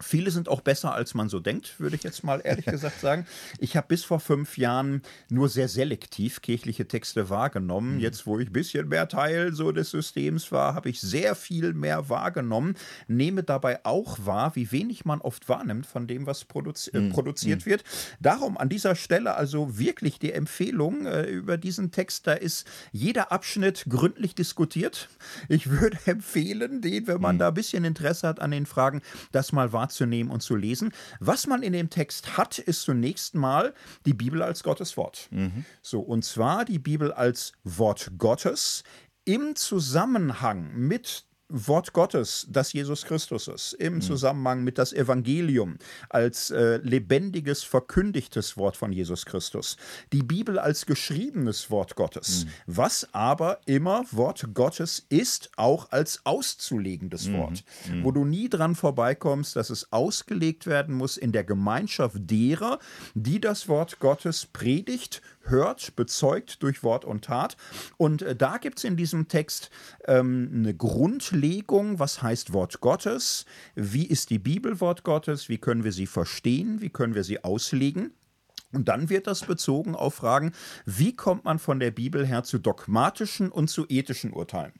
Viele sind auch besser, als man so denkt, würde ich jetzt mal ehrlich gesagt sagen. Ich habe bis vor fünf Jahren nur sehr selektiv kirchliche Texte wahrgenommen. Mhm. Jetzt, wo ich ein bisschen mehr Teil so des Systems war, habe ich sehr viel mehr wahrgenommen. Nehme dabei auch wahr, wie wenig man oft wahrnimmt von dem, was produzi äh, mhm. produziert mhm. wird. Darum an dieser Stelle also wirklich die Empfehlung äh, über diesen Text. Da ist jeder Abschnitt gründlich diskutiert. Ich würde empfehlen, den, wenn man mhm. da ein bisschen Interesse hat an den Fragen, das mal wahrzunehmen wahrzunehmen und zu lesen. Was man in dem Text hat, ist zunächst mal die Bibel als Gottes Wort. Mhm. So, und zwar die Bibel als Wort Gottes im Zusammenhang mit Wort Gottes, das Jesus Christus ist, im mhm. Zusammenhang mit das Evangelium als äh, lebendiges, verkündigtes Wort von Jesus Christus, die Bibel als geschriebenes Wort Gottes, mhm. was aber immer Wort Gottes ist, auch als auszulegendes mhm. Wort, mhm. wo du nie dran vorbeikommst, dass es ausgelegt werden muss in der Gemeinschaft derer, die das Wort Gottes predigt, hört, bezeugt durch Wort und Tat. Und äh, da gibt es in diesem Text ähm, eine Grundlegung, was heißt Wort Gottes, wie ist die Bibel Wort Gottes, wie können wir sie verstehen, wie können wir sie auslegen. Und dann wird das bezogen auf Fragen, wie kommt man von der Bibel her zu dogmatischen und zu ethischen Urteilen?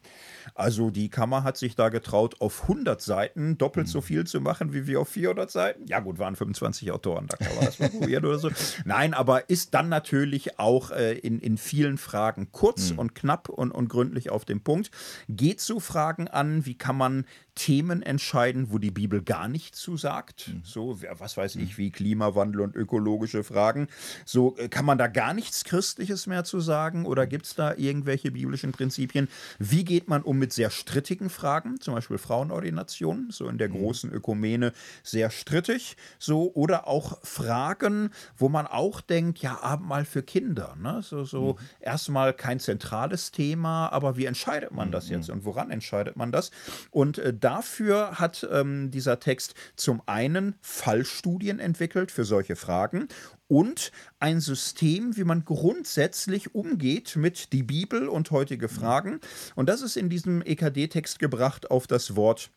Also die Kammer hat sich da getraut, auf 100 Seiten doppelt mhm. so viel zu machen, wie wir auf 400 Seiten. Ja gut, waren 25 Autoren, da kann man das mal probieren oder so. Nein, aber ist dann natürlich auch äh, in, in vielen Fragen kurz mhm. und knapp und, und gründlich auf den Punkt. Geht so Fragen an, wie kann man Themen entscheiden, wo die Bibel gar nichts zu sagt. Mhm. So, was weiß ich, wie Klimawandel und ökologische Fragen. So, äh, kann man da gar nichts Christliches mehr zu sagen oder gibt es da irgendwelche biblischen Prinzipien? Wie geht man um mit sehr strittigen Fragen, zum Beispiel Frauenordination, so in der mhm. großen Ökumene sehr strittig. So, oder auch Fragen, wo man auch denkt, ja, Abendmahl für Kinder. Ne? So, so mhm. erstmal kein zentrales Thema, aber wie entscheidet man das jetzt und woran entscheidet man das? Und äh, dafür hat ähm, dieser Text zum einen Fallstudien entwickelt für solche Fragen und ein System, wie man grundsätzlich umgeht mit die Bibel und heutige Fragen. Und das ist in diesem EKD-Text gebracht auf das Wort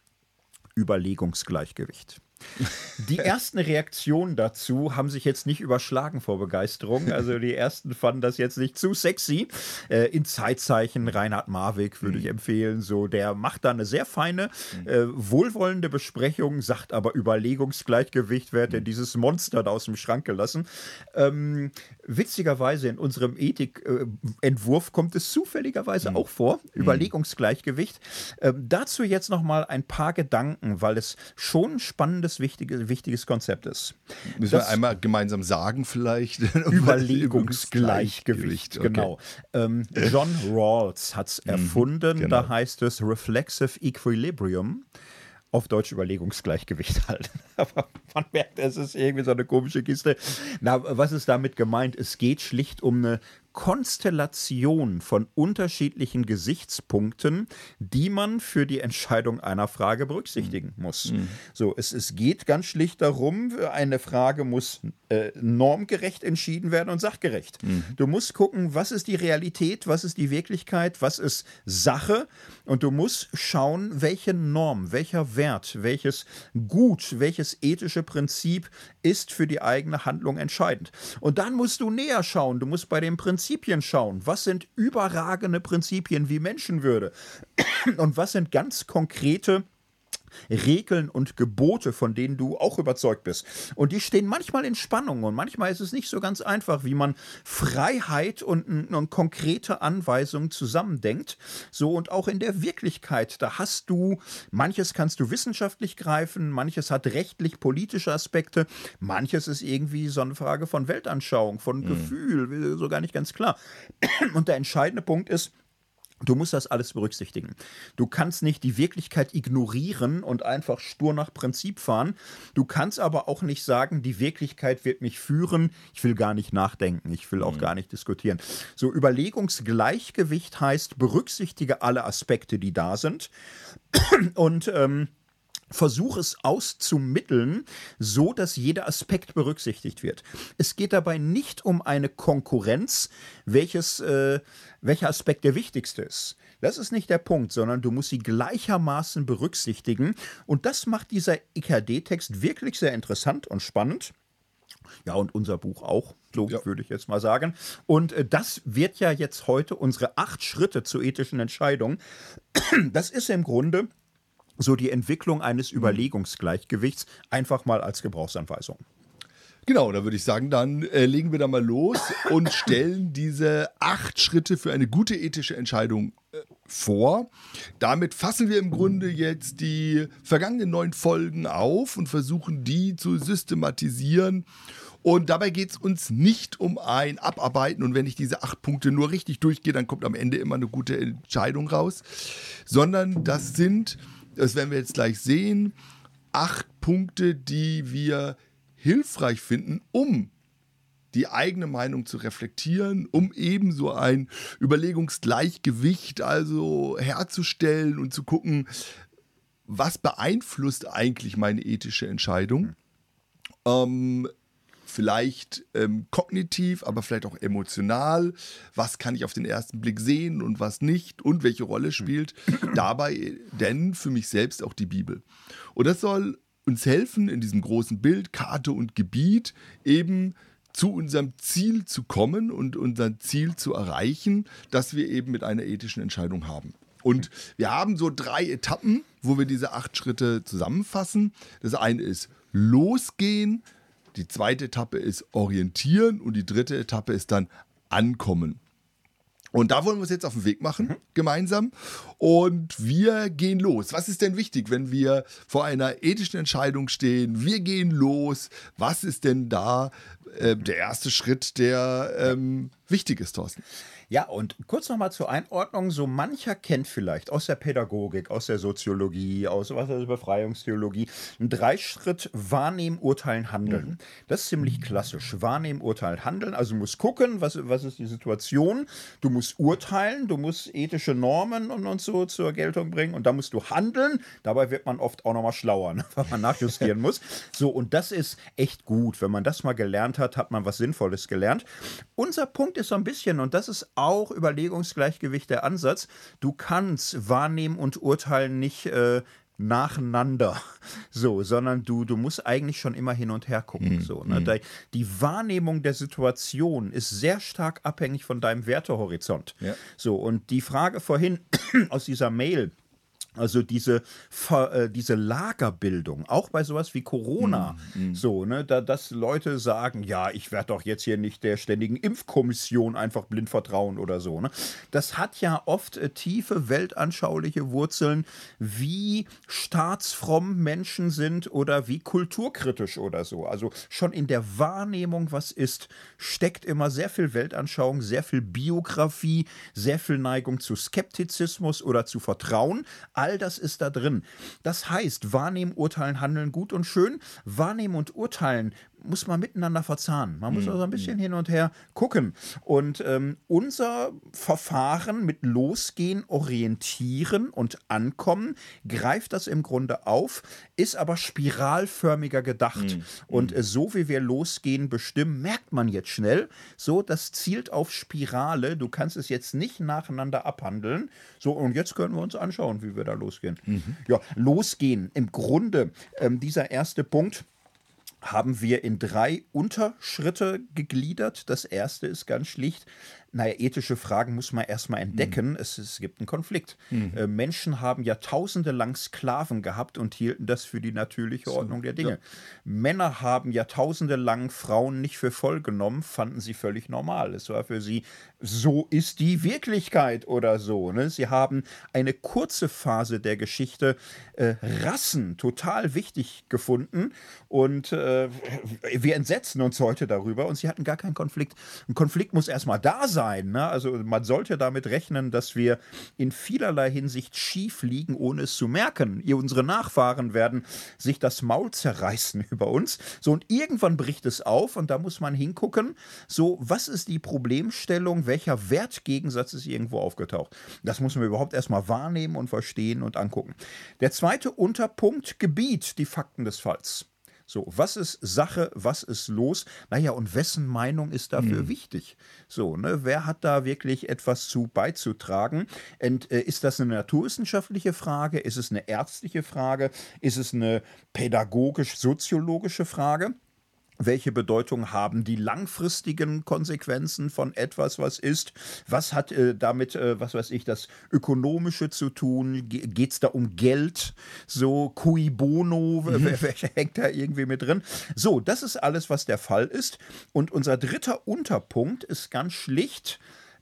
Überlegungsgleichgewicht. Die ersten Reaktionen dazu haben sich jetzt nicht überschlagen vor Begeisterung. Also die ersten fanden das jetzt nicht zu sexy. Äh, in Zeitzeichen Reinhard Marwick würde ich mhm. empfehlen. So, der macht da eine sehr feine, äh, wohlwollende Besprechung, sagt aber Überlegungsgleichgewicht, wer denn dieses Monster da aus dem Schrank gelassen. Ähm, witzigerweise in unserem Ethikentwurf kommt es zufälligerweise mhm. auch vor. Mhm. Überlegungsgleichgewicht. Ähm, dazu jetzt noch mal ein paar Gedanken, weil es schon ein spannendes, wichtiges, wichtiges Konzept ist. Müssen das wir einmal gemeinsam sagen vielleicht? Überlegungsgleichgewicht, okay. genau. Ähm, John Rawls hat es mhm, erfunden. Genau. Da heißt es Reflexive Equilibrium auf Deutsch Überlegungsgleichgewicht halt. Aber man merkt, es ist irgendwie so eine komische Kiste. Na, was ist damit gemeint? Es geht schlicht um eine Konstellation von unterschiedlichen Gesichtspunkten, die man für die Entscheidung einer Frage berücksichtigen mhm. muss. Mhm. So, es, es geht ganz schlicht darum, eine Frage muss äh, normgerecht entschieden werden und sachgerecht. Mhm. Du musst gucken, was ist die Realität, was ist die Wirklichkeit, was ist Sache und du musst schauen, welche Norm, welcher Wert, welches Gut, welches ethische Prinzip ist für die eigene Handlung entscheidend. Und dann musst du näher schauen, du musst bei dem Prinzip Prinzipien schauen. Was sind überragende Prinzipien wie Menschenwürde? Und was sind ganz konkrete Regeln und Gebote, von denen du auch überzeugt bist. Und die stehen manchmal in Spannung und manchmal ist es nicht so ganz einfach, wie man Freiheit und eine konkrete Anweisung zusammendenkt. So und auch in der Wirklichkeit, da hast du, manches kannst du wissenschaftlich greifen, manches hat rechtlich politische Aspekte, manches ist irgendwie so eine Frage von Weltanschauung, von mhm. Gefühl, so gar nicht ganz klar. Und der entscheidende Punkt ist, Du musst das alles berücksichtigen. Du kannst nicht die Wirklichkeit ignorieren und einfach stur nach Prinzip fahren. Du kannst aber auch nicht sagen, die Wirklichkeit wird mich führen. Ich will gar nicht nachdenken. Ich will auch mhm. gar nicht diskutieren. So Überlegungsgleichgewicht heißt, berücksichtige alle Aspekte, die da sind. Und ähm, Versuch es auszumitteln, so dass jeder Aspekt berücksichtigt wird. Es geht dabei nicht um eine Konkurrenz, welches, äh, welcher Aspekt der wichtigste ist. Das ist nicht der Punkt, sondern du musst sie gleichermaßen berücksichtigen. Und das macht dieser IKD-Text wirklich sehr interessant und spannend. Ja, und unser Buch auch, so ja. würde ich jetzt mal sagen. Und äh, das wird ja jetzt heute unsere acht Schritte zur ethischen Entscheidung. Das ist im Grunde so die Entwicklung eines mhm. Überlegungsgleichgewichts einfach mal als Gebrauchsanweisung. Genau, da würde ich sagen, dann äh, legen wir da mal los und stellen diese acht Schritte für eine gute ethische Entscheidung äh, vor. Damit fassen wir im Grunde jetzt die vergangenen neun Folgen auf und versuchen die zu systematisieren. Und dabei geht es uns nicht um ein Abarbeiten und wenn ich diese acht Punkte nur richtig durchgehe, dann kommt am Ende immer eine gute Entscheidung raus, sondern das sind das werden wir jetzt gleich sehen, acht Punkte, die wir hilfreich finden, um die eigene Meinung zu reflektieren, um ebenso ein Überlegungsgleichgewicht also herzustellen und zu gucken, was beeinflusst eigentlich meine ethische Entscheidung. Ähm, vielleicht ähm, kognitiv, aber vielleicht auch emotional. Was kann ich auf den ersten Blick sehen und was nicht? Und welche Rolle spielt dabei denn für mich selbst auch die Bibel? Und das soll uns helfen, in diesem großen Bild, Karte und Gebiet, eben zu unserem Ziel zu kommen und unser Ziel zu erreichen, das wir eben mit einer ethischen Entscheidung haben. Und wir haben so drei Etappen, wo wir diese acht Schritte zusammenfassen. Das eine ist losgehen, die zweite Etappe ist orientieren und die dritte Etappe ist dann ankommen. Und da wollen wir uns jetzt auf den Weg machen, mhm. gemeinsam. Und wir gehen los. Was ist denn wichtig, wenn wir vor einer ethischen Entscheidung stehen? Wir gehen los. Was ist denn da äh, der erste Schritt, der ähm, wichtig ist, Thorsten? Ja, und kurz nochmal zur Einordnung. So mancher kennt vielleicht aus der Pädagogik, aus der Soziologie, aus was der Befreiungstheologie, ein Dreischritt Wahrnehmen, Urteilen, Handeln. Mhm. Das ist ziemlich klassisch. Wahrnehmen, Urteilen, Handeln. Also du musst gucken, was, was ist die Situation. Du musst urteilen, du musst ethische Normen und, und so zur Geltung bringen und da musst du handeln. Dabei wird man oft auch nochmal schlauer, ne? weil man nachjustieren muss. So, und das ist echt gut. Wenn man das mal gelernt hat, hat man was Sinnvolles gelernt. Unser Punkt ist so ein bisschen, und das ist auch Überlegungsgleichgewicht der Ansatz. Du kannst wahrnehmen und urteilen nicht äh, nacheinander, so, sondern du, du musst eigentlich schon immer hin und her gucken. Mhm. So, ne? Die Wahrnehmung der Situation ist sehr stark abhängig von deinem Wertehorizont. Ja. So, und die Frage vorhin aus dieser Mail, also diese, äh, diese Lagerbildung, auch bei sowas wie Corona, mm, mm. so, ne, da, dass Leute sagen, ja, ich werde doch jetzt hier nicht der ständigen Impfkommission einfach blind vertrauen oder so. Ne? Das hat ja oft äh, tiefe weltanschauliche Wurzeln, wie staatsfromm Menschen sind oder wie kulturkritisch oder so. Also schon in der Wahrnehmung, was ist, steckt immer sehr viel Weltanschauung, sehr viel Biografie, sehr viel Neigung zu Skeptizismus oder zu Vertrauen All das ist da drin. Das heißt, wahrnehmen, urteilen, handeln, gut und schön. Wahrnehmen und urteilen muss man miteinander verzahnen. Man muss mhm. also ein bisschen hin und her gucken. Und ähm, unser Verfahren mit Losgehen, Orientieren und Ankommen greift das im Grunde auf, ist aber spiralförmiger gedacht. Mhm. Und äh, so wie wir losgehen bestimmen, merkt man jetzt schnell, so, das zielt auf Spirale. Du kannst es jetzt nicht nacheinander abhandeln. So, und jetzt können wir uns anschauen, wie wir da losgehen. Mhm. Ja, losgehen. Im Grunde, ähm, dieser erste Punkt, haben wir in drei Unterschritte gegliedert. Das erste ist ganz schlicht naja, ethische Fragen muss man erstmal entdecken. Mhm. Es, es, gibt einen Konflikt. Mhm. Äh, Menschen haben Jahrtausende lang Sklaven gehabt und hielten das für die natürliche so, Ordnung der Dinge. Ja. Männer haben Jahrtausende lang Frauen nicht für voll genommen, fanden sie völlig normal. Es war für sie, so ist die Wirklichkeit oder so. Ne? Sie haben eine kurze Phase der Geschichte äh, Rassen total wichtig gefunden und äh, wir entsetzen uns heute darüber und sie hatten gar keinen Konflikt. Ein Konflikt muss erstmal da sein sein. Ne? Also man sollte damit rechnen, dass wir in vielerlei Hinsicht schief liegen, ohne es zu merken. Unsere Nachfahren werden sich das Maul zerreißen über uns. So, und irgendwann bricht es auf und da muss man hingucken, so, was ist die Problemstellung, welcher Wertgegensatz ist irgendwo aufgetaucht. Das muss man überhaupt erstmal wahrnehmen und verstehen und angucken. Der zweite Unterpunkt, Gebiet, die Fakten des Falls. So, was ist Sache, was ist los? Naja, und wessen Meinung ist dafür mhm. wichtig? So, ne, wer hat da wirklich etwas zu beizutragen? Und, äh, ist das eine naturwissenschaftliche Frage? Ist es eine ärztliche Frage? Ist es eine pädagogisch-soziologische Frage? Welche Bedeutung haben die langfristigen Konsequenzen von etwas, was ist? Was hat äh, damit, äh, was weiß ich, das Ökonomische zu tun? Ge Geht es da um Geld? So, cui bono, mhm. hängt da irgendwie mit drin? So, das ist alles, was der Fall ist. Und unser dritter Unterpunkt ist ganz schlicht,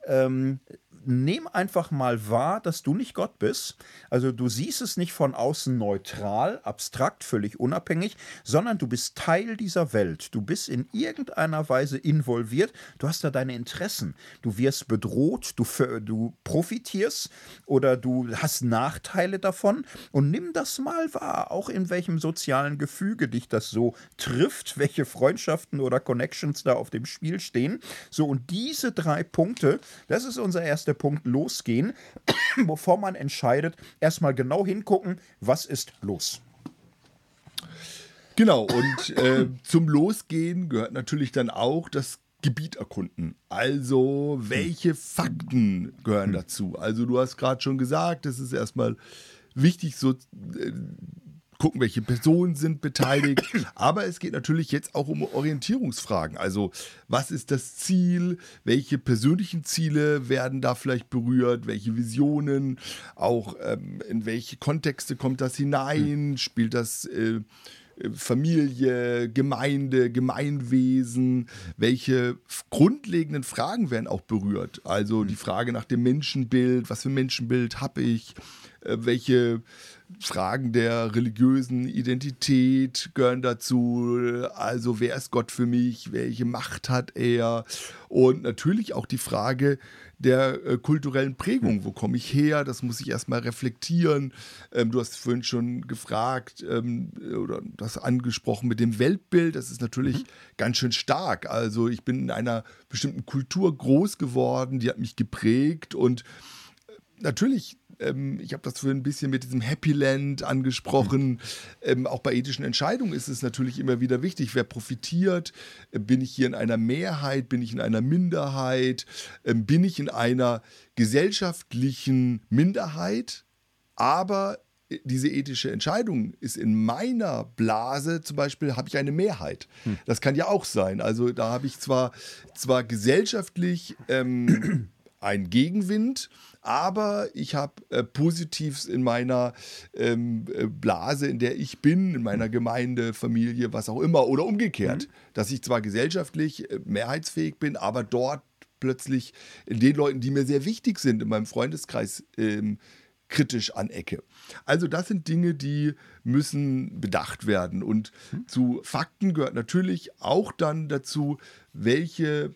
ähm, nimm einfach mal wahr, dass du nicht Gott bist. Also du siehst es nicht von außen neutral, abstrakt, völlig unabhängig, sondern du bist Teil dieser Welt. Du bist in irgendeiner Weise involviert. Du hast da deine Interessen. Du wirst bedroht, du, du profitierst oder du hast Nachteile davon. Und nimm das mal wahr, auch in welchem sozialen Gefüge dich das so trifft, welche Freundschaften oder Connections da auf dem Spiel stehen. So, und diese drei Punkte, das ist unser erster der Punkt losgehen, bevor man entscheidet, erstmal genau hingucken, was ist los. Genau, und äh, zum Losgehen gehört natürlich dann auch das Gebiet erkunden. Also, welche Fakten gehören dazu? Also, du hast gerade schon gesagt, es ist erstmal wichtig, so äh, gucken, welche Personen sind beteiligt. Aber es geht natürlich jetzt auch um Orientierungsfragen. Also, was ist das Ziel? Welche persönlichen Ziele werden da vielleicht berührt? Welche Visionen? Auch ähm, in welche Kontexte kommt das hinein? Spielt das. Äh, Familie, Gemeinde, Gemeinwesen, welche grundlegenden Fragen werden auch berührt. Also die Frage nach dem Menschenbild, was für ein Menschenbild habe ich, welche Fragen der religiösen Identität gehören dazu. Also wer ist Gott für mich? Welche Macht hat er? Und natürlich auch die Frage der äh, kulturellen Prägung. Wo komme ich her? Das muss ich erstmal reflektieren. Ähm, du hast vorhin schon gefragt ähm, oder das angesprochen mit dem Weltbild. Das ist natürlich mhm. ganz schön stark. Also ich bin in einer bestimmten Kultur groß geworden, die hat mich geprägt und äh, natürlich ähm, ich habe das für ein bisschen mit diesem Happy Land angesprochen. Ähm, auch bei ethischen Entscheidungen ist es natürlich immer wieder wichtig, wer profitiert. Äh, bin ich hier in einer Mehrheit? Bin ich in einer Minderheit? Ähm, bin ich in einer gesellschaftlichen Minderheit? Aber diese ethische Entscheidung ist in meiner Blase zum Beispiel, habe ich eine Mehrheit. Hm. Das kann ja auch sein. Also da habe ich zwar, zwar gesellschaftlich ähm, einen Gegenwind, aber ich habe äh, Positives in meiner ähm, äh, Blase, in der ich bin, in meiner Gemeinde, Familie, was auch immer, oder umgekehrt, mhm. dass ich zwar gesellschaftlich äh, mehrheitsfähig bin, aber dort plötzlich in den Leuten, die mir sehr wichtig sind, in meinem Freundeskreis, ähm, kritisch anecke. Also das sind Dinge, die müssen bedacht werden. Und mhm. zu Fakten gehört natürlich auch dann dazu, welche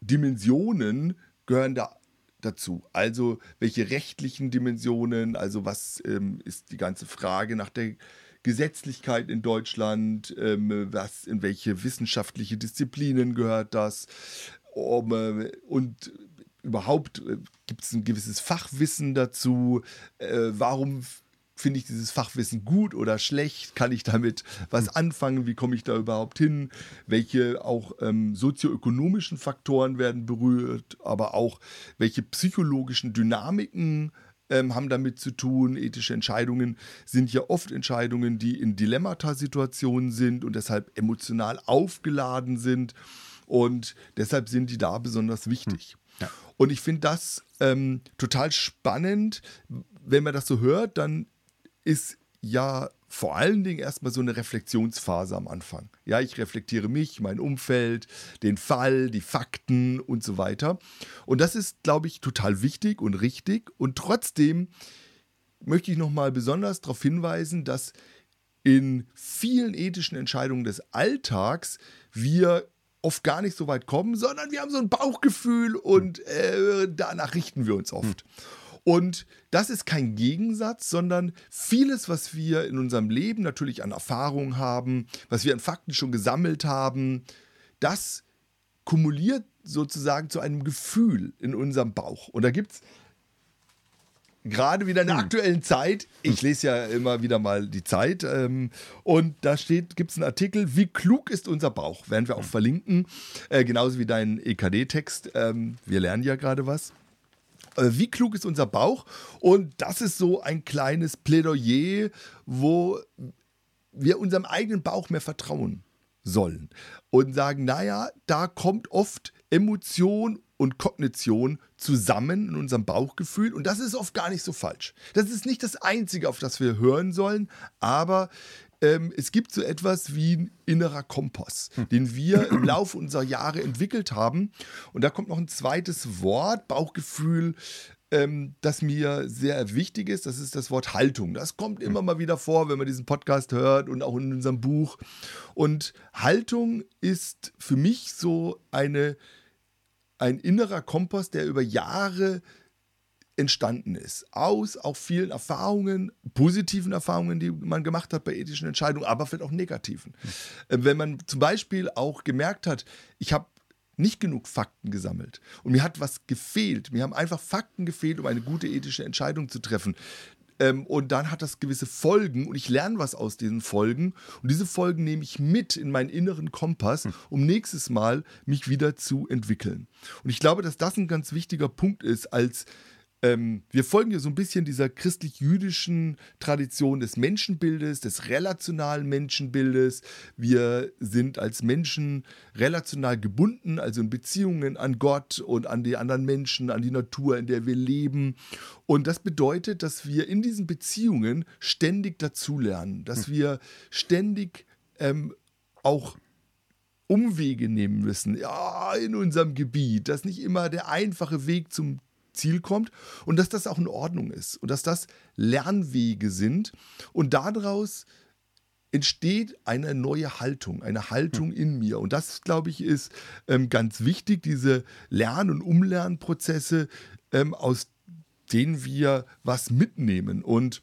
Dimensionen gehören da dazu. Also welche rechtlichen Dimensionen, also was ähm, ist die ganze Frage nach der Gesetzlichkeit in Deutschland, ähm, was in welche wissenschaftliche Disziplinen gehört das? Um, äh, und überhaupt äh, gibt es ein gewisses Fachwissen dazu, äh, warum finde ich dieses Fachwissen gut oder schlecht? Kann ich damit was hm. anfangen? Wie komme ich da überhaupt hin? Welche auch ähm, sozioökonomischen Faktoren werden berührt, aber auch welche psychologischen Dynamiken ähm, haben damit zu tun. Ethische Entscheidungen sind ja oft Entscheidungen, die in Dilemmata-Situationen sind und deshalb emotional aufgeladen sind. Und deshalb sind die da besonders wichtig. Hm. Ja. Und ich finde das ähm, total spannend. Wenn man das so hört, dann ist ja vor allen Dingen erstmal so eine Reflexionsphase am Anfang. Ja, ich reflektiere mich, mein Umfeld, den Fall, die Fakten und so weiter. Und das ist, glaube ich, total wichtig und richtig. Und trotzdem möchte ich nochmal besonders darauf hinweisen, dass in vielen ethischen Entscheidungen des Alltags wir oft gar nicht so weit kommen, sondern wir haben so ein Bauchgefühl und äh, danach richten wir uns oft. Hm. Und das ist kein Gegensatz, sondern vieles, was wir in unserem Leben natürlich an Erfahrungen haben, was wir an Fakten schon gesammelt haben, das kumuliert sozusagen zu einem Gefühl in unserem Bauch. Und da gibt es gerade wieder in der hm. aktuellen Zeit, ich lese ja immer wieder mal die Zeit, ähm, und da steht, gibt es einen Artikel, wie klug ist unser Bauch? Werden wir auch hm. verlinken, äh, genauso wie dein EKD-Text. Ähm, wir lernen ja gerade was. Äh, wie klug ist unser Bauch? Und das ist so ein kleines Plädoyer, wo wir unserem eigenen Bauch mehr vertrauen sollen und sagen, naja, da kommt oft Emotion und Kognition zusammen in unserem Bauchgefühl und das ist oft gar nicht so falsch. Das ist nicht das Einzige, auf das wir hören sollen, aber ähm, es gibt so etwas wie ein innerer Kompass, hm. den wir im Laufe unserer Jahre entwickelt haben. Und da kommt noch ein zweites Wort, Bauchgefühl, ähm, das mir sehr wichtig ist. Das ist das Wort Haltung. Das kommt hm. immer mal wieder vor, wenn man diesen Podcast hört und auch in unserem Buch. Und Haltung ist für mich so eine, ein innerer Kompass, der über Jahre entstanden ist. Aus auch vielen Erfahrungen, positiven Erfahrungen, die man gemacht hat bei ethischen Entscheidungen, aber vielleicht auch negativen. Mhm. Wenn man zum Beispiel auch gemerkt hat, ich habe nicht genug Fakten gesammelt und mir hat was gefehlt. Mir haben einfach Fakten gefehlt, um eine gute ethische Entscheidung zu treffen. Ähm, und dann hat das gewisse Folgen und ich lerne was aus diesen Folgen. Und diese Folgen nehme ich mit in meinen inneren Kompass, hm. um nächstes Mal mich wieder zu entwickeln. Und ich glaube, dass das ein ganz wichtiger Punkt ist, als ähm, wir folgen ja so ein bisschen dieser christlich-jüdischen Tradition des Menschenbildes, des relationalen Menschenbildes. Wir sind als Menschen relational gebunden, also in Beziehungen an Gott und an die anderen Menschen, an die Natur, in der wir leben. Und das bedeutet, dass wir in diesen Beziehungen ständig dazulernen, dass hm. wir ständig ähm, auch Umwege nehmen müssen, ja, in unserem Gebiet, dass nicht immer der einfache Weg zum Ziel kommt und dass das auch in Ordnung ist und dass das Lernwege sind und daraus entsteht eine neue Haltung, eine Haltung hm. in mir. Und das, glaube ich, ist ähm, ganz wichtig, diese Lern- und Umlernprozesse, ähm, aus denen wir was mitnehmen. Und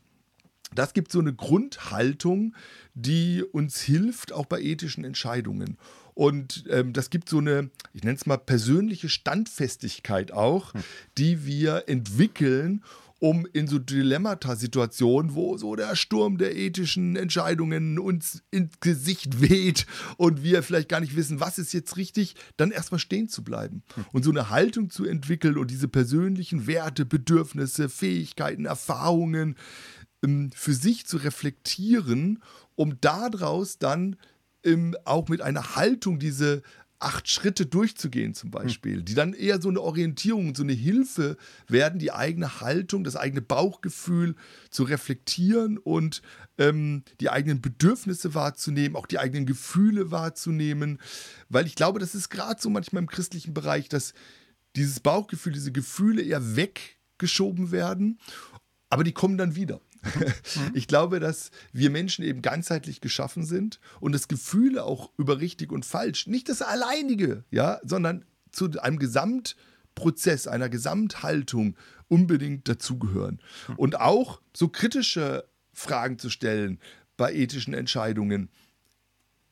das gibt so eine Grundhaltung, die uns hilft, auch bei ethischen Entscheidungen. Und ähm, das gibt so eine, ich nenne es mal persönliche Standfestigkeit auch, hm. die wir entwickeln, um in so Dilemmata-Situationen, wo so der Sturm der ethischen Entscheidungen uns ins Gesicht weht und wir vielleicht gar nicht wissen, was ist jetzt richtig, dann erstmal stehen zu bleiben hm. und so eine Haltung zu entwickeln und diese persönlichen Werte, Bedürfnisse, Fähigkeiten, Erfahrungen ähm, für sich zu reflektieren, um daraus dann ähm, auch mit einer Haltung diese acht Schritte durchzugehen zum Beispiel, die dann eher so eine Orientierung, so eine Hilfe werden, die eigene Haltung, das eigene Bauchgefühl zu reflektieren und ähm, die eigenen Bedürfnisse wahrzunehmen, auch die eigenen Gefühle wahrzunehmen, weil ich glaube, das ist gerade so manchmal im christlichen Bereich, dass dieses Bauchgefühl, diese Gefühle eher weggeschoben werden, aber die kommen dann wieder. Ich glaube, dass wir Menschen eben ganzheitlich geschaffen sind und das Gefühle auch über richtig und falsch, nicht das alleinige, ja, sondern zu einem Gesamtprozess, einer Gesamthaltung unbedingt dazugehören. Und auch so kritische Fragen zu stellen bei ethischen Entscheidungen.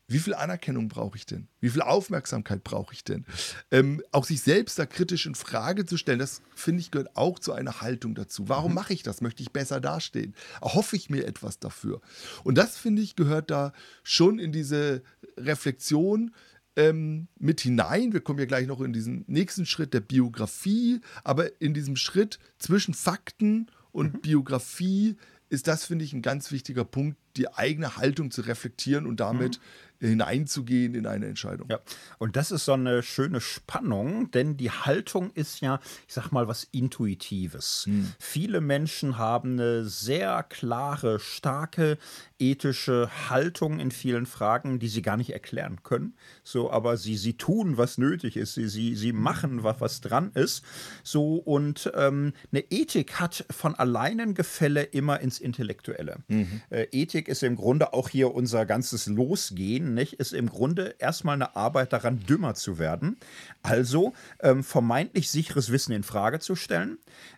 Wie viel Anerkennung brauche ich denn? Wie viel Aufmerksamkeit brauche ich denn? Ähm, auch sich selbst da kritisch in Frage zu stellen, das finde ich gehört auch zu einer Haltung dazu. Warum mache ich das? Möchte ich besser dastehen? Erhoffe ich mir etwas dafür? Und das finde ich gehört da schon in diese Reflexion ähm, mit hinein. Wir kommen ja gleich noch in diesen nächsten Schritt der Biografie, aber in diesem Schritt zwischen Fakten und Biografie ist das, finde ich, ein ganz wichtiger Punkt, die eigene Haltung zu reflektieren und damit mhm. hineinzugehen in eine Entscheidung. Ja, und das ist so eine schöne Spannung, denn die Haltung ist ja, ich sag mal, was Intuitives. Mhm. Viele Menschen haben eine sehr klare, starke ethische Haltung in vielen Fragen, die sie gar nicht erklären können. So, aber sie, sie tun, was nötig ist. Sie, sie, sie machen, was, was dran ist. So, und ähm, eine Ethik hat von alleinen Gefälle immer ins Intellektuelle. Mhm. Äh, Ethik ist im Grunde auch hier unser ganzes Losgehen, nicht? Ist im Grunde erstmal eine Arbeit daran, dümmer zu werden. Also ähm, vermeintlich sicheres Wissen in Frage zu stellen,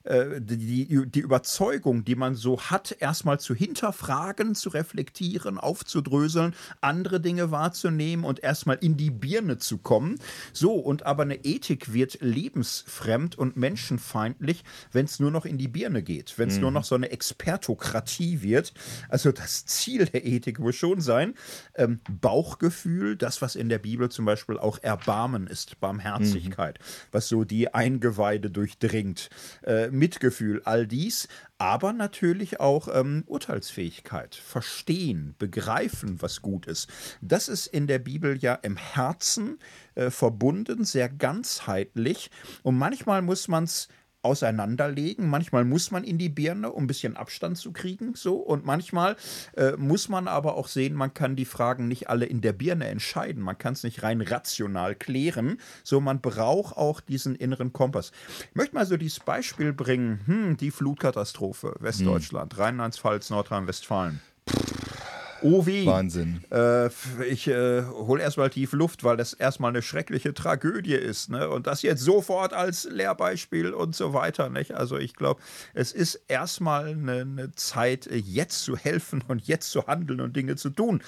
äh, die, die Überzeugung, die man so hat, erstmal zu hinterfragen, zu reflektieren aufzudröseln, andere Dinge wahrzunehmen und erstmal in die Birne zu kommen. So, und aber eine Ethik wird lebensfremd und menschenfeindlich, wenn es nur noch in die Birne geht, wenn es mhm. nur noch so eine Expertokratie wird. Also das Ziel der Ethik muss schon sein, ähm, Bauchgefühl, das, was in der Bibel zum Beispiel auch Erbarmen ist, Barmherzigkeit, mhm. was so die Eingeweide durchdringt, äh, Mitgefühl, all dies, aber natürlich auch ähm, Urteilsfähigkeit, verstehen, begreifen, was gut ist. Das ist in der Bibel ja im Herzen äh, verbunden, sehr ganzheitlich und manchmal muss man es auseinanderlegen. Manchmal muss man in die Birne, um ein bisschen Abstand zu kriegen, so. Und manchmal äh, muss man aber auch sehen, man kann die Fragen nicht alle in der Birne entscheiden. Man kann es nicht rein rational klären. So, man braucht auch diesen inneren Kompass. Ich möchte mal so dieses Beispiel bringen: hm, die Flutkatastrophe, Westdeutschland, hm. Rheinland-Pfalz, Nordrhein-Westfalen. Oh wie. Wahnsinn. Äh, ich äh, hole erstmal tief Luft, weil das erstmal eine schreckliche Tragödie ist. Ne? Und das jetzt sofort als Lehrbeispiel und so weiter. Nicht? Also ich glaube, es ist erstmal eine, eine Zeit, jetzt zu helfen und jetzt zu handeln und Dinge zu tun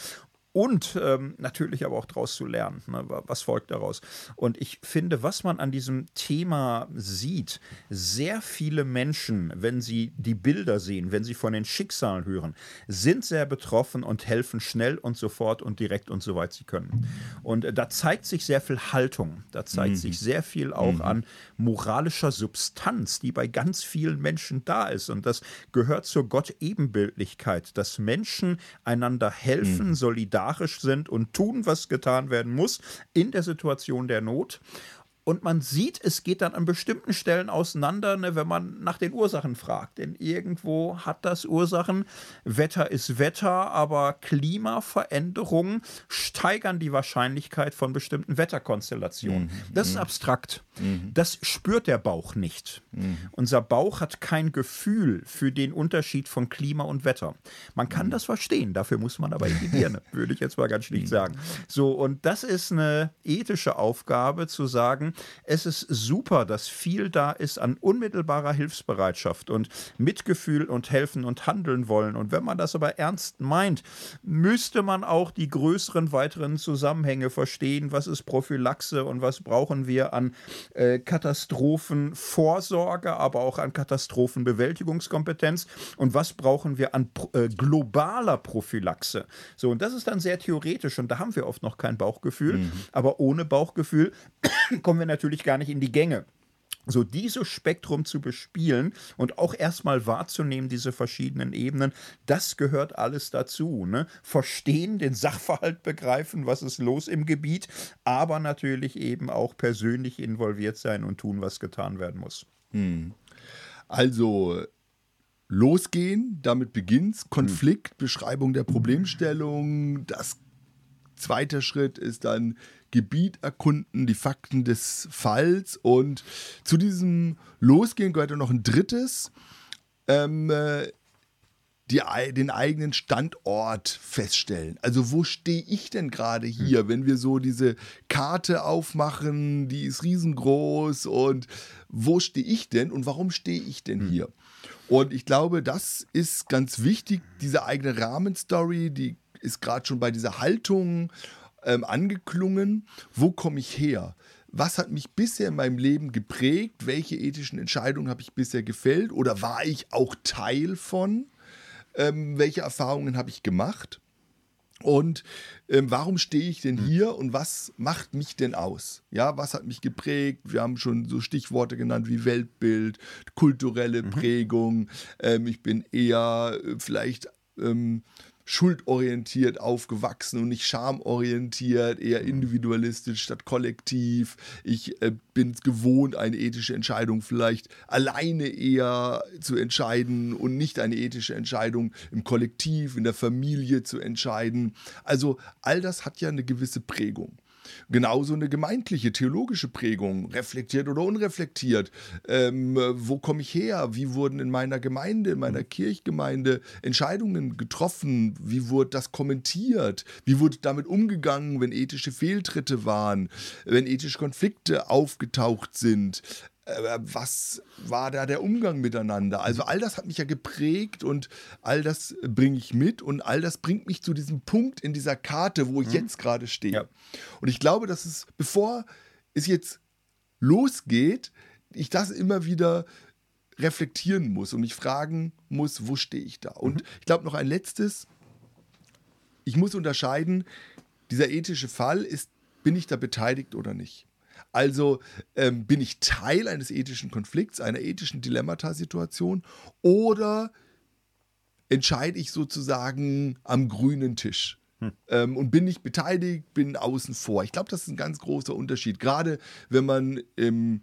und ähm, natürlich aber auch daraus zu lernen. Ne? Was folgt daraus? Und ich finde, was man an diesem Thema sieht, sehr viele Menschen, wenn sie die Bilder sehen, wenn sie von den Schicksalen hören, sind sehr betroffen und helfen schnell und sofort und direkt und soweit sie können. Und äh, da zeigt sich sehr viel Haltung, da zeigt mhm. sich sehr viel auch mhm. an moralischer Substanz, die bei ganz vielen Menschen da ist. Und das gehört zur Gott-Ebenbildlichkeit, dass Menschen einander helfen, mhm. solidarisch solidarisch sind und tun, was getan werden muss in der Situation der Not. Und man sieht, es geht dann an bestimmten Stellen auseinander, ne, wenn man nach den Ursachen fragt. Denn irgendwo hat das Ursachen. Wetter ist Wetter, aber Klimaveränderungen steigern die Wahrscheinlichkeit von bestimmten Wetterkonstellationen. Mhm. Das ist mhm. abstrakt. Mhm. Das spürt der Bauch nicht. Mhm. Unser Bauch hat kein Gefühl für den Unterschied von Klima und Wetter. Man kann mhm. das verstehen, dafür muss man aber in die Birne, würde ich jetzt mal ganz schlicht mhm. sagen. So, und das ist eine ethische Aufgabe, zu sagen, es ist super, dass viel da ist an unmittelbarer Hilfsbereitschaft und Mitgefühl und helfen und handeln wollen. Und wenn man das aber ernst meint, müsste man auch die größeren weiteren Zusammenhänge verstehen. Was ist Prophylaxe und was brauchen wir an äh, Katastrophenvorsorge, aber auch an Katastrophenbewältigungskompetenz und was brauchen wir an äh, globaler Prophylaxe. So, und das ist dann sehr theoretisch und da haben wir oft noch kein Bauchgefühl. Mhm. Aber ohne Bauchgefühl kommen wir natürlich gar nicht in die Gänge. so dieses Spektrum zu bespielen und auch erstmal wahrzunehmen, diese verschiedenen Ebenen, das gehört alles dazu. Ne? Verstehen, den Sachverhalt begreifen, was ist los im Gebiet, aber natürlich eben auch persönlich involviert sein und tun, was getan werden muss. Hm. Also losgehen, damit beginnt's. Konflikt, Beschreibung der Problemstellung. Das zweite Schritt ist dann Gebiet erkunden, die Fakten des Falls. Und zu diesem Losgehen gehört noch ein drittes. Ähm, äh, die, den eigenen Standort feststellen. Also wo stehe ich denn gerade hier, wenn wir so diese Karte aufmachen, die ist riesengroß und wo stehe ich denn und warum stehe ich denn hier? Und ich glaube, das ist ganz wichtig, diese eigene Rahmenstory, die ist gerade schon bei dieser Haltung ähm, angeklungen. Wo komme ich her? Was hat mich bisher in meinem Leben geprägt? Welche ethischen Entscheidungen habe ich bisher gefällt? Oder war ich auch Teil von? Ähm, welche Erfahrungen habe ich gemacht? Und ähm, warum stehe ich denn hm. hier und was macht mich denn aus? Ja, was hat mich geprägt? Wir haben schon so Stichworte genannt wie Weltbild, kulturelle mhm. Prägung. Ähm, ich bin eher äh, vielleicht ähm, schuldorientiert aufgewachsen und nicht schamorientiert, eher individualistisch statt kollektiv. Ich äh, bin es gewohnt, eine ethische Entscheidung vielleicht alleine eher zu entscheiden und nicht eine ethische Entscheidung im Kollektiv, in der Familie zu entscheiden. Also all das hat ja eine gewisse Prägung. Genauso eine gemeindliche, theologische Prägung, reflektiert oder unreflektiert. Ähm, wo komme ich her? Wie wurden in meiner Gemeinde, in meiner Kirchgemeinde Entscheidungen getroffen? Wie wurde das kommentiert? Wie wurde damit umgegangen, wenn ethische Fehltritte waren, wenn ethische Konflikte aufgetaucht sind? Äh, was war da der Umgang miteinander? Also all das hat mich ja geprägt und all das bringe ich mit und all das bringt mich zu diesem Punkt in dieser Karte, wo ich mhm. jetzt gerade stehe. Ja. Und ich glaube, dass es, bevor es jetzt losgeht, ich das immer wieder reflektieren muss und mich fragen muss, wo stehe ich da? Und mhm. ich glaube noch ein letztes, ich muss unterscheiden, dieser ethische Fall ist, bin ich da beteiligt oder nicht? Also ähm, bin ich Teil eines ethischen Konflikts, einer ethischen Dilemmata-Situation oder entscheide ich sozusagen am grünen Tisch? Hm. Ähm, und bin nicht beteiligt, bin außen vor. Ich glaube, das ist ein ganz großer Unterschied. Gerade wenn man im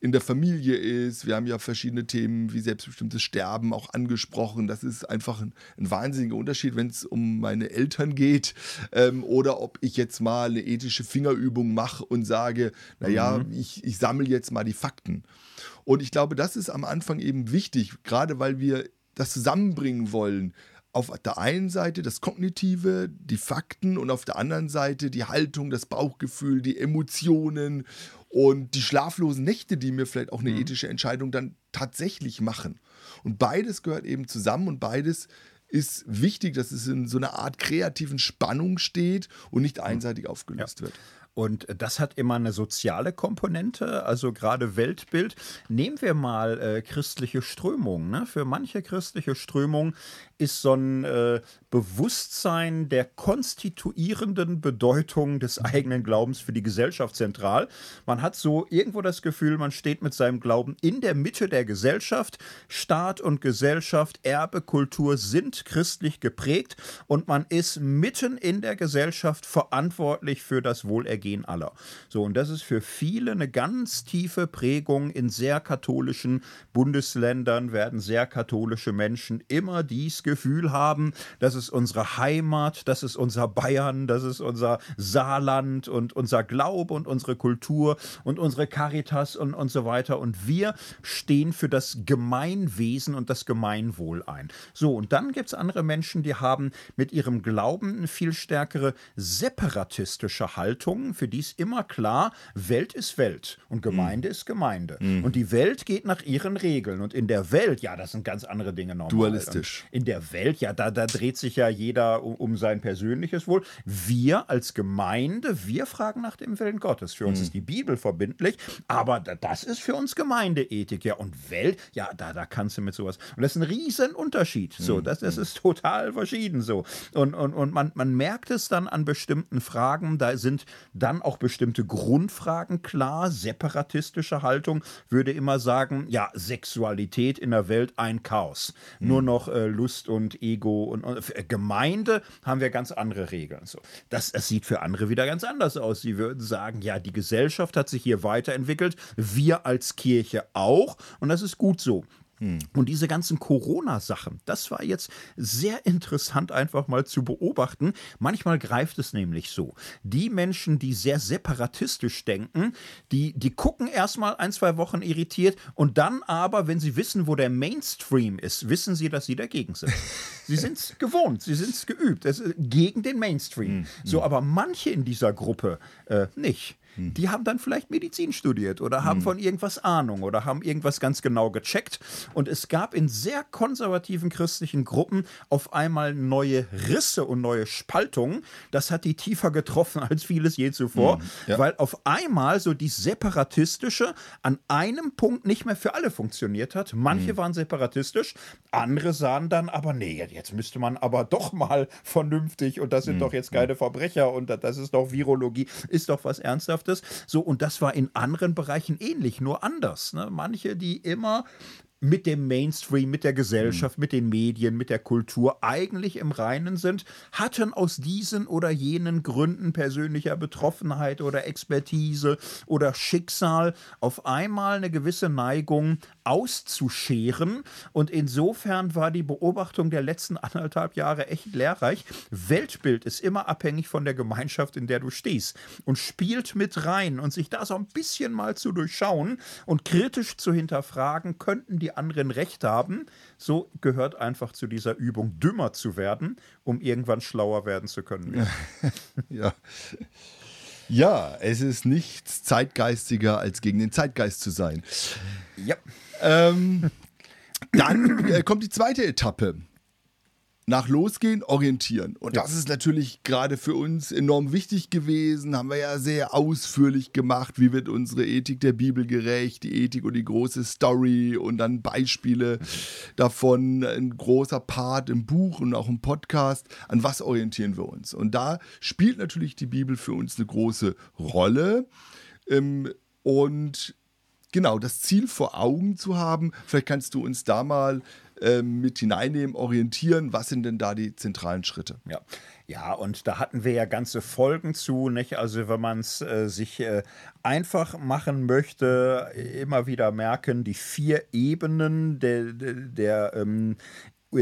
in der Familie ist. Wir haben ja verschiedene Themen wie selbstbestimmtes Sterben auch angesprochen. Das ist einfach ein, ein wahnsinniger Unterschied, wenn es um meine Eltern geht ähm, oder ob ich jetzt mal eine ethische Fingerübung mache und sage, naja, mhm. ich, ich sammle jetzt mal die Fakten. Und ich glaube, das ist am Anfang eben wichtig, gerade weil wir das zusammenbringen wollen auf der einen Seite das Kognitive, die Fakten und auf der anderen Seite die Haltung, das Bauchgefühl, die Emotionen und die schlaflosen Nächte, die mir vielleicht auch eine mhm. ethische Entscheidung dann tatsächlich machen. Und beides gehört eben zusammen und beides ist wichtig, dass es in so einer Art kreativen Spannung steht und nicht einseitig aufgelöst ja. wird. Und das hat immer eine soziale Komponente, also gerade Weltbild. Nehmen wir mal äh, christliche Strömungen. Ne? Für manche christliche Strömungen ist so ein äh, Bewusstsein der konstituierenden Bedeutung des eigenen Glaubens für die Gesellschaft zentral. Man hat so irgendwo das Gefühl, man steht mit seinem Glauben in der Mitte der Gesellschaft. Staat und Gesellschaft, Erbe, Kultur sind christlich geprägt und man ist mitten in der Gesellschaft verantwortlich für das Wohlergehen aller. So, und das ist für viele eine ganz tiefe Prägung in sehr katholischen Bundesländern werden sehr katholische Menschen immer dies Gefühl haben, das ist unsere Heimat, das ist unser Bayern, das ist unser Saarland und unser Glaube und unsere Kultur und unsere Caritas und, und so weiter. Und wir stehen für das Gemeinwesen und das Gemeinwohl ein. So, und dann gibt es andere Menschen, die haben mit ihrem Glauben eine viel stärkere separatistische Haltung. Für die ist immer klar, Welt ist Welt und Gemeinde mhm. ist Gemeinde. Mhm. Und die Welt geht nach ihren Regeln. Und in der Welt, ja, das sind ganz andere Dinge normal. Dualistisch. Und in der Welt, ja, da, da dreht sich ja jeder um, um sein persönliches Wohl. Wir als Gemeinde, wir fragen nach dem Willen Gottes. Für uns mhm. ist die Bibel verbindlich, aber das ist für uns Gemeindeethik, ja. Und Welt, ja, da, da kannst du mit sowas. Und das ist ein Riesenunterschied. So, mhm. das, das ist total verschieden so. Und, und, und man, man merkt es dann an bestimmten Fragen, da sind dann auch bestimmte Grundfragen klar. Separatistische Haltung würde immer sagen, ja, Sexualität in der Welt ein Chaos. Mhm. Nur noch äh, Lust und Ego und, und äh, Gemeinde haben wir ganz andere Regeln. So. Das, das sieht für andere wieder ganz anders aus. Sie würden sagen, ja, die Gesellschaft hat sich hier weiterentwickelt, wir als Kirche auch und das ist gut so. Hm. Und diese ganzen Corona-Sachen, das war jetzt sehr interessant einfach mal zu beobachten. Manchmal greift es nämlich so. Die Menschen, die sehr separatistisch denken, die, die gucken erstmal ein, zwei Wochen irritiert und dann aber, wenn sie wissen, wo der Mainstream ist, wissen sie, dass sie dagegen sind. Sie sind es gewohnt, sie sind es geübt. Es gegen den Mainstream. Hm. So, aber manche in dieser Gruppe äh, nicht. Hm. Die haben dann vielleicht Medizin studiert oder haben hm. von irgendwas Ahnung oder haben irgendwas ganz genau gecheckt. Und es gab in sehr konservativen christlichen Gruppen auf einmal neue Risse und neue Spaltungen. Das hat die tiefer getroffen als vieles je zuvor, hm. ja. weil auf einmal so die separatistische an einem Punkt nicht mehr für alle funktioniert hat. Manche hm. waren separatistisch, andere sahen dann aber, nee, jetzt müsste man aber doch mal vernünftig und das sind doch jetzt keine Verbrecher und das ist doch Virologie, ist doch was ernsthaft Ernsthaftes. So, und das war in anderen Bereichen ähnlich, nur anders. Ne? Manche, die immer mit dem Mainstream, mit der Gesellschaft, mhm. mit den Medien, mit der Kultur eigentlich im Reinen sind, hatten aus diesen oder jenen Gründen persönlicher Betroffenheit oder Expertise oder Schicksal auf einmal eine gewisse Neigung auszuscheren. Und insofern war die Beobachtung der letzten anderthalb Jahre echt lehrreich. Weltbild ist immer abhängig von der Gemeinschaft, in der du stehst und spielt mit rein und sich da so ein bisschen mal zu durchschauen und kritisch zu hinterfragen, könnten die die anderen recht haben. So gehört einfach zu dieser Übung, dümmer zu werden, um irgendwann schlauer werden zu können. ja. Ja, es ist nichts zeitgeistiger, als gegen den Zeitgeist zu sein. Ja. Ähm, dann äh, kommt die zweite Etappe nach Losgehen orientieren. Und das ist natürlich gerade für uns enorm wichtig gewesen. Haben wir ja sehr ausführlich gemacht. Wie wird unsere Ethik der Bibel gerecht? Die Ethik und die große Story und dann Beispiele davon. Ein großer Part im Buch und auch im Podcast. An was orientieren wir uns? Und da spielt natürlich die Bibel für uns eine große Rolle. Ähm, und genau, das Ziel vor Augen zu haben. Vielleicht kannst du uns da mal äh, mit hineinnehmen, orientieren. Was sind denn da die zentralen Schritte? Ja. Ja, und da hatten wir ja ganze Folgen zu, nicht? Also wenn man es äh, sich äh, einfach machen möchte, immer wieder merken, die vier Ebenen der, der, der ähm,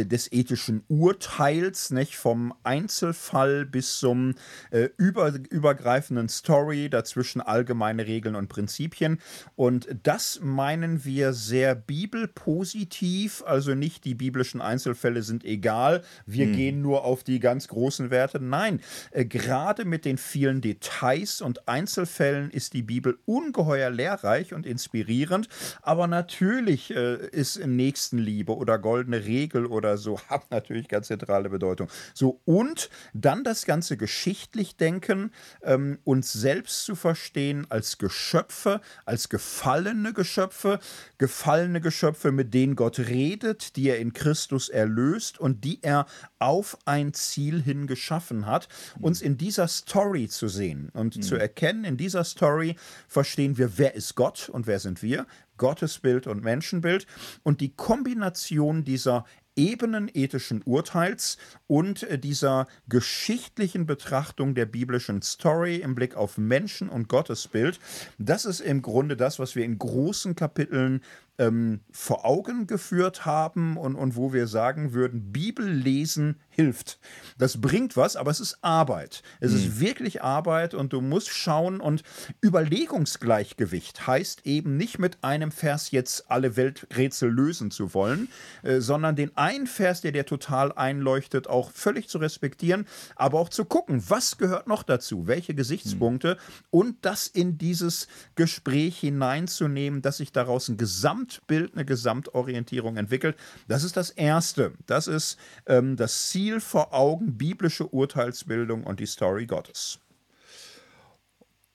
des ethischen Urteils, nicht vom Einzelfall bis zum äh, über, übergreifenden Story, dazwischen allgemeine Regeln und Prinzipien. Und das meinen wir sehr bibelpositiv, also nicht die biblischen Einzelfälle sind egal, wir hm. gehen nur auf die ganz großen Werte. Nein, äh, gerade mit den vielen Details und Einzelfällen ist die Bibel ungeheuer lehrreich und inspirierend, aber natürlich äh, ist Nächstenliebe oder goldene Regel oder so haben natürlich ganz zentrale Bedeutung. So, und dann das Ganze geschichtlich denken, ähm, uns selbst zu verstehen als Geschöpfe, als gefallene Geschöpfe, gefallene Geschöpfe, mit denen Gott redet, die er in Christus erlöst und die er auf ein Ziel hin geschaffen hat, uns in dieser Story zu sehen und mhm. zu erkennen, in dieser Story verstehen wir, wer ist Gott und wer sind wir, Gottesbild und Menschenbild und die Kombination dieser Ebenen ethischen Urteils und äh, dieser geschichtlichen Betrachtung der biblischen Story im Blick auf Menschen und Gottesbild. Das ist im Grunde das, was wir in großen Kapiteln ähm, vor Augen geführt haben und, und wo wir sagen würden, Bibel lesen hilft. Das bringt was, aber es ist Arbeit. Es mhm. ist wirklich Arbeit und du musst schauen und Überlegungsgleichgewicht heißt eben nicht mit einem Vers jetzt alle Welträtsel lösen zu wollen, äh, sondern den einen Vers, der dir total einleuchtet, auch völlig zu respektieren, aber auch zu gucken, was gehört noch dazu, welche Gesichtspunkte mhm. und das in dieses Gespräch hineinzunehmen, dass sich daraus ein Gesamt Gesamtbild, eine Gesamtorientierung entwickelt. Das ist das Erste. Das ist ähm, das Ziel vor Augen, biblische Urteilsbildung und die Story Gottes.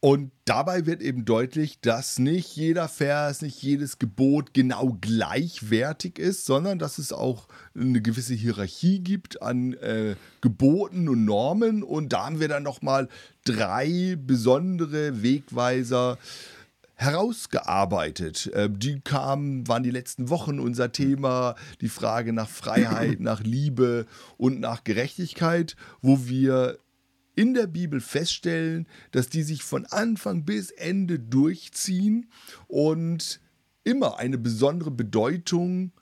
Und dabei wird eben deutlich, dass nicht jeder Vers, nicht jedes Gebot genau gleichwertig ist, sondern dass es auch eine gewisse Hierarchie gibt an äh, Geboten und Normen. Und da haben wir dann nochmal drei besondere Wegweiser herausgearbeitet. Äh, die kamen, waren die letzten Wochen unser Thema, die Frage nach Freiheit, nach Liebe und nach Gerechtigkeit, wo wir in der Bibel feststellen, dass die sich von Anfang bis Ende durchziehen und immer eine besondere Bedeutung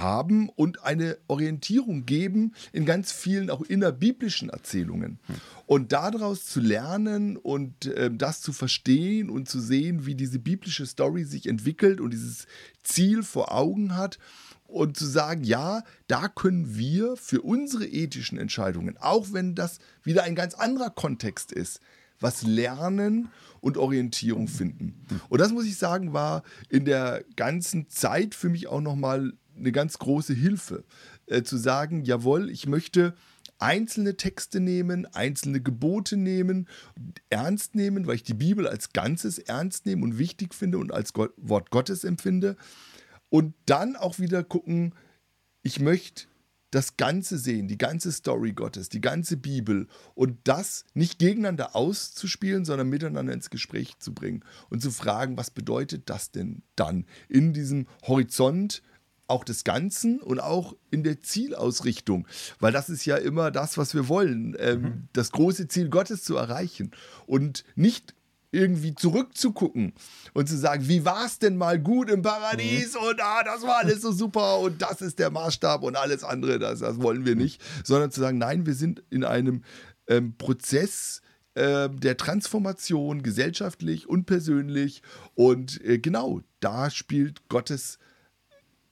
haben und eine Orientierung geben in ganz vielen auch innerbiblischen Erzählungen. Und daraus zu lernen und äh, das zu verstehen und zu sehen, wie diese biblische Story sich entwickelt und dieses Ziel vor Augen hat und zu sagen, ja, da können wir für unsere ethischen Entscheidungen, auch wenn das wieder ein ganz anderer Kontext ist, was lernen und Orientierung finden. Und das muss ich sagen, war in der ganzen Zeit für mich auch nochmal eine ganz große Hilfe, äh, zu sagen, jawohl, ich möchte einzelne Texte nehmen, einzelne Gebote nehmen, ernst nehmen, weil ich die Bibel als Ganzes ernst nehme und wichtig finde und als Gott, Wort Gottes empfinde. Und dann auch wieder gucken, ich möchte das Ganze sehen, die ganze Story Gottes, die ganze Bibel. Und das nicht gegeneinander auszuspielen, sondern miteinander ins Gespräch zu bringen und zu fragen, was bedeutet das denn dann in diesem Horizont auch des Ganzen und auch in der Zielausrichtung, weil das ist ja immer das, was wir wollen, ähm, mhm. das große Ziel Gottes zu erreichen und nicht irgendwie zurückzugucken und zu sagen, wie war es denn mal gut im Paradies? Mhm. und ah, das war alles so super und das ist der Maßstab und alles andere, das, das wollen wir nicht, sondern zu sagen, nein, wir sind in einem ähm, Prozess äh, der Transformation gesellschaftlich und persönlich. Und äh, genau, da spielt Gottes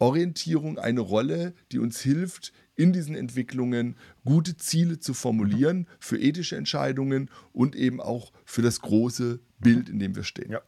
Orientierung eine Rolle, die uns hilft, in diesen Entwicklungen gute Ziele zu formulieren für ethische Entscheidungen und eben auch für das große Bild, in dem wir stehen. Ja.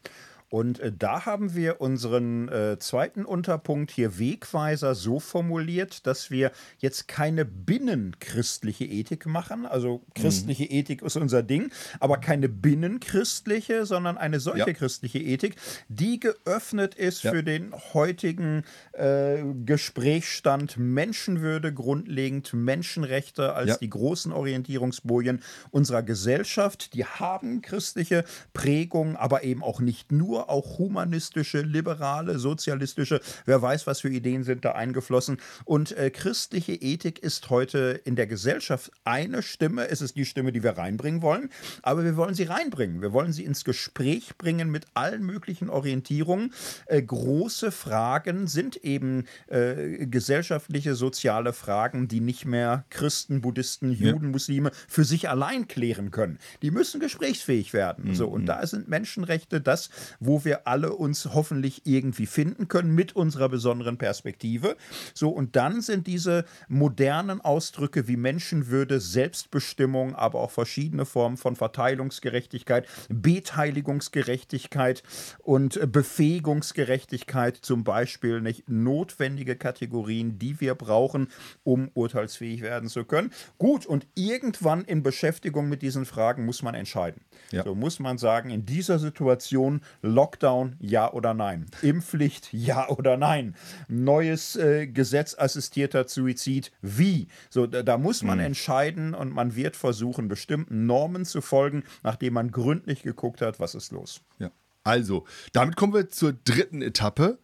Und äh, da haben wir unseren äh, zweiten Unterpunkt hier Wegweiser so formuliert, dass wir jetzt keine binnenchristliche Ethik machen. Also christliche mhm. Ethik ist unser Ding, aber keine binnenchristliche, sondern eine solche ja. christliche Ethik, die geöffnet ist ja. für den heutigen äh, Gesprächsstand Menschenwürde grundlegend, Menschenrechte als ja. die großen Orientierungsbojen unserer Gesellschaft. Die haben christliche Prägung, aber eben auch nicht nur auch humanistische, liberale, sozialistische, wer weiß, was für Ideen sind da eingeflossen. Und äh, christliche Ethik ist heute in der Gesellschaft eine Stimme. Es ist die Stimme, die wir reinbringen wollen, aber wir wollen sie reinbringen. Wir wollen sie ins Gespräch bringen mit allen möglichen Orientierungen. Äh, große Fragen sind eben äh, gesellschaftliche, soziale Fragen, die nicht mehr Christen, Buddhisten, Juden, ja. Muslime für sich allein klären können. Die müssen gesprächsfähig werden. Mhm. So, und da sind Menschenrechte das, wo wo wir alle uns hoffentlich irgendwie finden können mit unserer besonderen Perspektive. So, und dann sind diese modernen Ausdrücke wie Menschenwürde, Selbstbestimmung, aber auch verschiedene Formen von Verteilungsgerechtigkeit, Beteiligungsgerechtigkeit und Befähigungsgerechtigkeit zum Beispiel nicht notwendige Kategorien, die wir brauchen, um urteilsfähig werden zu können. Gut, und irgendwann in Beschäftigung mit diesen Fragen muss man entscheiden. Ja. So muss man sagen, in dieser Situation Lockdown, ja oder nein? Impfpflicht, ja oder nein? Neues äh, Gesetz assistierter Suizid, wie? So, da, da muss man mhm. entscheiden und man wird versuchen, bestimmten Normen zu folgen, nachdem man gründlich geguckt hat, was ist los. Ja. Also, damit kommen wir zur dritten Etappe.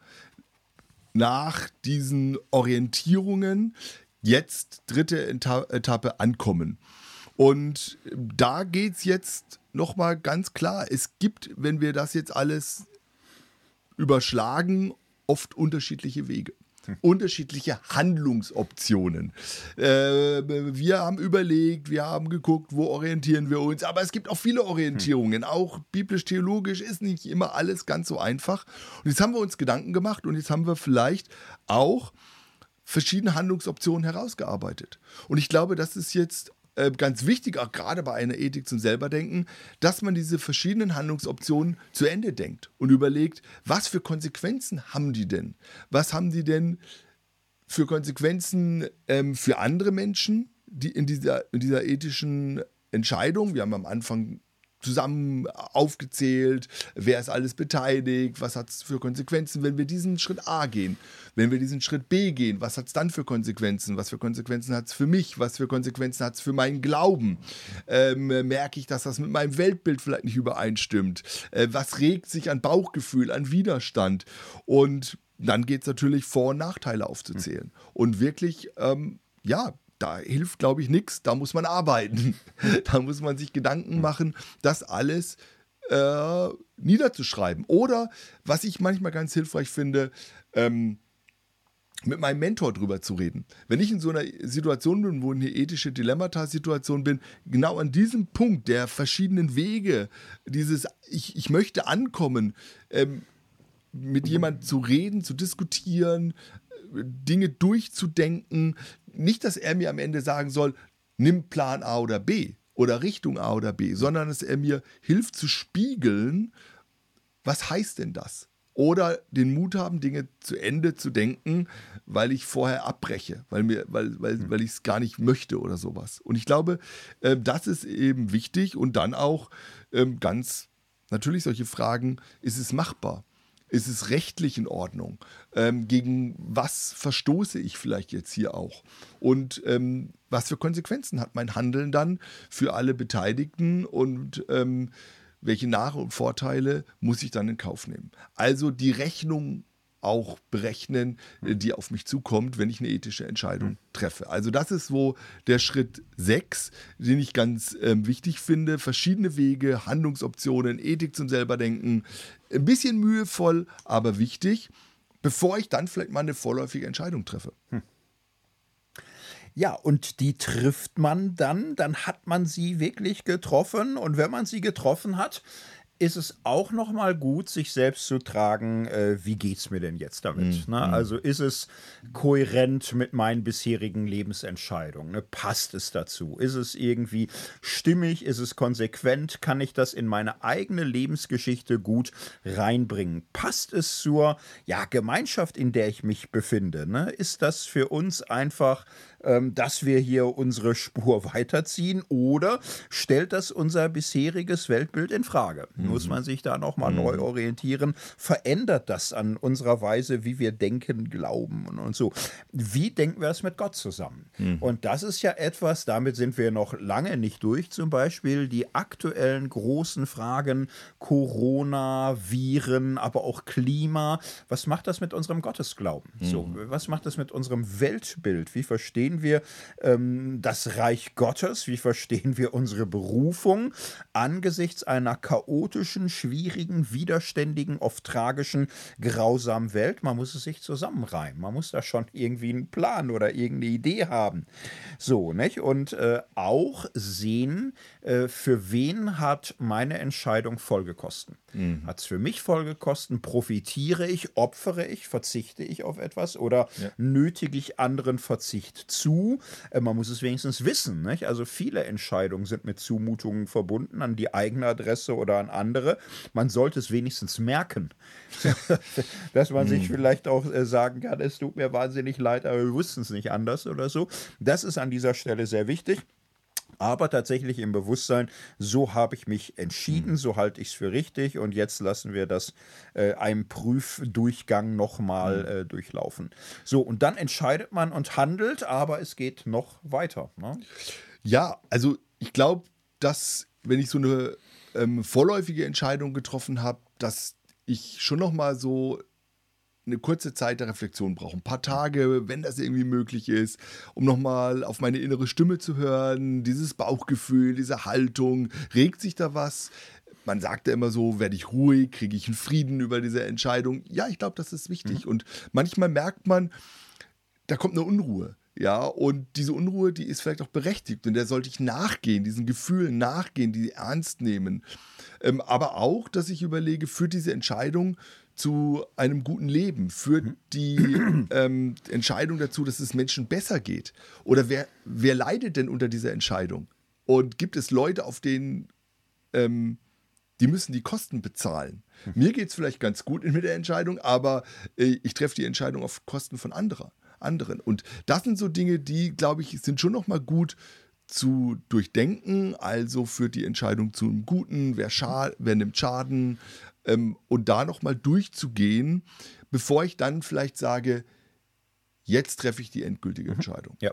Nach diesen Orientierungen jetzt dritte Eta Etappe ankommen. Und da geht es jetzt nochmal ganz klar, es gibt, wenn wir das jetzt alles überschlagen, oft unterschiedliche Wege. Hm. Unterschiedliche Handlungsoptionen. Äh, wir haben überlegt, wir haben geguckt, wo orientieren wir uns, aber es gibt auch viele Orientierungen. Hm. Auch biblisch-theologisch ist nicht immer alles ganz so einfach. Und jetzt haben wir uns Gedanken gemacht und jetzt haben wir vielleicht auch verschiedene Handlungsoptionen herausgearbeitet. Und ich glaube, das ist jetzt äh, ganz wichtig, auch gerade bei einer Ethik zum Selberdenken, dass man diese verschiedenen Handlungsoptionen zu Ende denkt und überlegt, was für Konsequenzen haben die denn? Was haben die denn für Konsequenzen ähm, für andere Menschen, die in dieser, in dieser ethischen Entscheidung, wir haben am Anfang zusammen aufgezählt, wer ist alles beteiligt, was hat es für Konsequenzen, wenn wir diesen Schritt A gehen, wenn wir diesen Schritt B gehen, was hat es dann für Konsequenzen, was für Konsequenzen hat es für mich, was für Konsequenzen hat es für meinen Glauben, ähm, merke ich, dass das mit meinem Weltbild vielleicht nicht übereinstimmt, äh, was regt sich an Bauchgefühl, an Widerstand? Und dann geht es natürlich Vor- und Nachteile aufzuzählen. Und wirklich, ähm, ja, da hilft, glaube ich, nichts. Da muss man arbeiten. da muss man sich Gedanken machen, das alles äh, niederzuschreiben. Oder, was ich manchmal ganz hilfreich finde, ähm, mit meinem Mentor drüber zu reden. Wenn ich in so einer Situation bin, wo eine ethische Dilemmata-Situation bin, genau an diesem Punkt der verschiedenen Wege, dieses Ich, ich möchte ankommen, ähm, mit jemandem zu reden, zu diskutieren, Dinge durchzudenken. Nicht, dass er mir am Ende sagen soll, nimm Plan A oder B oder Richtung A oder B, sondern dass er mir hilft zu spiegeln, was heißt denn das? Oder den Mut haben, Dinge zu Ende zu denken, weil ich vorher abbreche, weil, mir, weil, weil, hm. weil ich es gar nicht möchte oder sowas. Und ich glaube, äh, das ist eben wichtig und dann auch ähm, ganz natürlich solche Fragen, ist es machbar? Ist es rechtlich in Ordnung? Ähm, gegen was verstoße ich vielleicht jetzt hier auch? Und ähm, was für Konsequenzen hat mein Handeln dann für alle Beteiligten und ähm, welche Nach- und Vorteile muss ich dann in Kauf nehmen? Also die Rechnung auch berechnen, äh, die auf mich zukommt, wenn ich eine ethische Entscheidung mhm. treffe. Also das ist so der Schritt 6, den ich ganz äh, wichtig finde. Verschiedene Wege, Handlungsoptionen, Ethik zum Selberdenken. Ein bisschen mühevoll, aber wichtig, bevor ich dann vielleicht mal eine vorläufige Entscheidung treffe. Hm. Ja, und die trifft man dann, dann hat man sie wirklich getroffen. Und wenn man sie getroffen hat, ist es auch noch mal gut, sich selbst zu tragen, äh, wie geht's mir denn jetzt damit? Mm, ne? mm. Also ist es kohärent mit meinen bisherigen Lebensentscheidungen? Ne? Passt es dazu? Ist es irgendwie stimmig? Ist es konsequent? Kann ich das in meine eigene Lebensgeschichte gut reinbringen? Passt es zur ja, Gemeinschaft, in der ich mich befinde? Ne? Ist das für uns einfach dass wir hier unsere Spur weiterziehen oder stellt das unser bisheriges Weltbild in Frage? Mhm. Muss man sich da nochmal mhm. neu orientieren? Verändert das an unserer Weise, wie wir denken, glauben und, und so? Wie denken wir es mit Gott zusammen? Mhm. Und das ist ja etwas, damit sind wir noch lange nicht durch, zum Beispiel die aktuellen großen Fragen Corona, Viren, aber auch Klima. Was macht das mit unserem Gottesglauben? So, mhm. was macht das mit unserem Weltbild? Wie verstehen verstehen wir ähm, das Reich Gottes? Wie verstehen wir unsere Berufung angesichts einer chaotischen, schwierigen, widerständigen, oft tragischen, grausamen Welt? Man muss es sich zusammenreimen. Man muss da schon irgendwie einen Plan oder irgendeine Idee haben. So, nicht? Und äh, auch sehen, äh, für wen hat meine Entscheidung Folgekosten? Mhm. Hat es für mich Folgekosten? Profitiere ich, opfere ich, verzichte ich auf etwas oder ja. nötige ich anderen Verzicht zu? Äh, man muss es wenigstens wissen. Nicht? Also viele Entscheidungen sind mit Zumutungen verbunden an die eigene Adresse oder an andere. Man sollte es wenigstens merken, dass man sich vielleicht auch äh, sagen kann, es tut mir wahnsinnig leid, aber wir wussten es nicht anders oder so. Das ist an dieser Stelle sehr wichtig aber tatsächlich im Bewusstsein, so habe ich mich entschieden, mhm. so halte ich es für richtig und jetzt lassen wir das äh, einem Prüfdurchgang nochmal mhm. äh, durchlaufen. So, und dann entscheidet man und handelt, aber es geht noch weiter. Ne? Ja, also ich glaube, dass wenn ich so eine ähm, vorläufige Entscheidung getroffen habe, dass ich schon noch mal so eine kurze Zeit der Reflexion brauche. Ein paar Tage, wenn das irgendwie möglich ist, um nochmal auf meine innere Stimme zu hören, dieses Bauchgefühl, diese Haltung. Regt sich da was? Man sagt ja immer so, werde ich ruhig, kriege ich einen Frieden über diese Entscheidung. Ja, ich glaube, das ist wichtig. Mhm. Und manchmal merkt man, da kommt eine Unruhe. Ja, und diese Unruhe, die ist vielleicht auch berechtigt und der sollte ich nachgehen, diesen Gefühlen nachgehen, die ernst nehmen. Ähm, aber auch, dass ich überlege, führt diese Entscheidung zu einem guten Leben, führt Mhm. die ähm, Entscheidung dazu, dass es Menschen besser geht? Oder wer, wer leidet denn unter dieser Entscheidung? Und gibt es Leute, auf denen ähm, die müssen die Kosten bezahlen? Mir geht es vielleicht ganz gut mit der Entscheidung, aber äh, ich treffe die Entscheidung auf Kosten von anderer, anderen. Und das sind so Dinge, die, glaube ich, sind schon nochmal gut zu durchdenken. Also führt die Entscheidung zu einem Guten, wer, wer nimmt Schaden ähm, und da nochmal durchzugehen, bevor ich dann vielleicht sage, jetzt treffe ich die endgültige Entscheidung. Ja.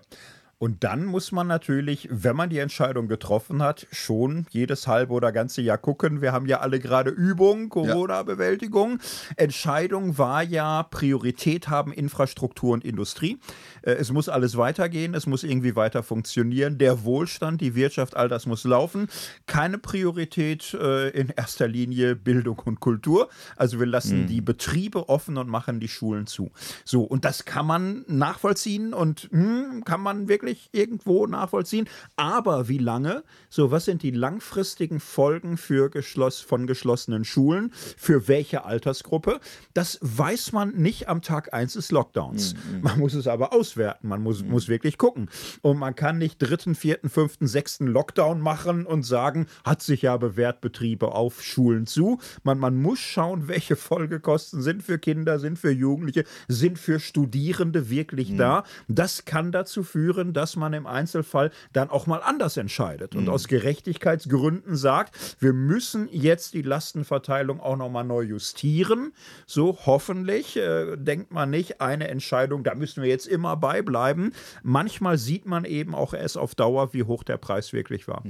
Und dann muss man natürlich, wenn man die Entscheidung getroffen hat, schon jedes halbe oder ganze Jahr gucken. Wir haben ja alle gerade Übung, Corona-Bewältigung. Entscheidung war ja Priorität haben Infrastruktur und Industrie. Äh, Es muss alles weitergehen, es muss irgendwie weiter funktionieren. Der Wohlstand, die Wirtschaft, all das muss laufen. Keine Priorität äh, in erster Linie Bildung und Kultur. Also wir lassen die Betriebe offen und machen die Schulen zu. So, und das kann man nachvollziehen und hm, kann man wirklich irgendwo nachvollziehen. Aber wie lange? So, was sind die langfristigen Folgen für geschloss von geschlossenen Schulen? Für welche Altersgruppe? Das weiß man nicht am Tag 1 des Lockdowns. Man muss es aber auswerten. Man muss, muss wirklich gucken. Und man kann nicht dritten, vierten, fünften, sechsten Lockdown machen und sagen, hat sich ja bewährt, Betriebe auf Schulen zu. Man, man muss schauen, welche Folgekosten sind für Kinder, sind für Jugendliche, sind für Studierende wirklich da. Das kann dazu führen, dass man im Einzelfall dann auch mal anders entscheidet und aus Gerechtigkeitsgründen sagt, wir müssen jetzt die Lastenverteilung auch nochmal neu justieren. So hoffentlich äh, denkt man nicht, eine Entscheidung, da müssen wir jetzt immer beibleiben. Manchmal sieht man eben auch erst auf Dauer, wie hoch der Preis wirklich war.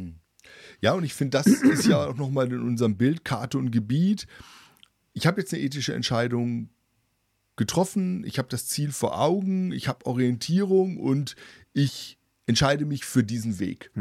Ja, und ich finde, das ist ja auch nochmal in unserem Bild Karte und Gebiet. Ich habe jetzt eine ethische Entscheidung getroffen, ich habe das Ziel vor Augen, ich habe Orientierung und ich entscheide mich für diesen Weg.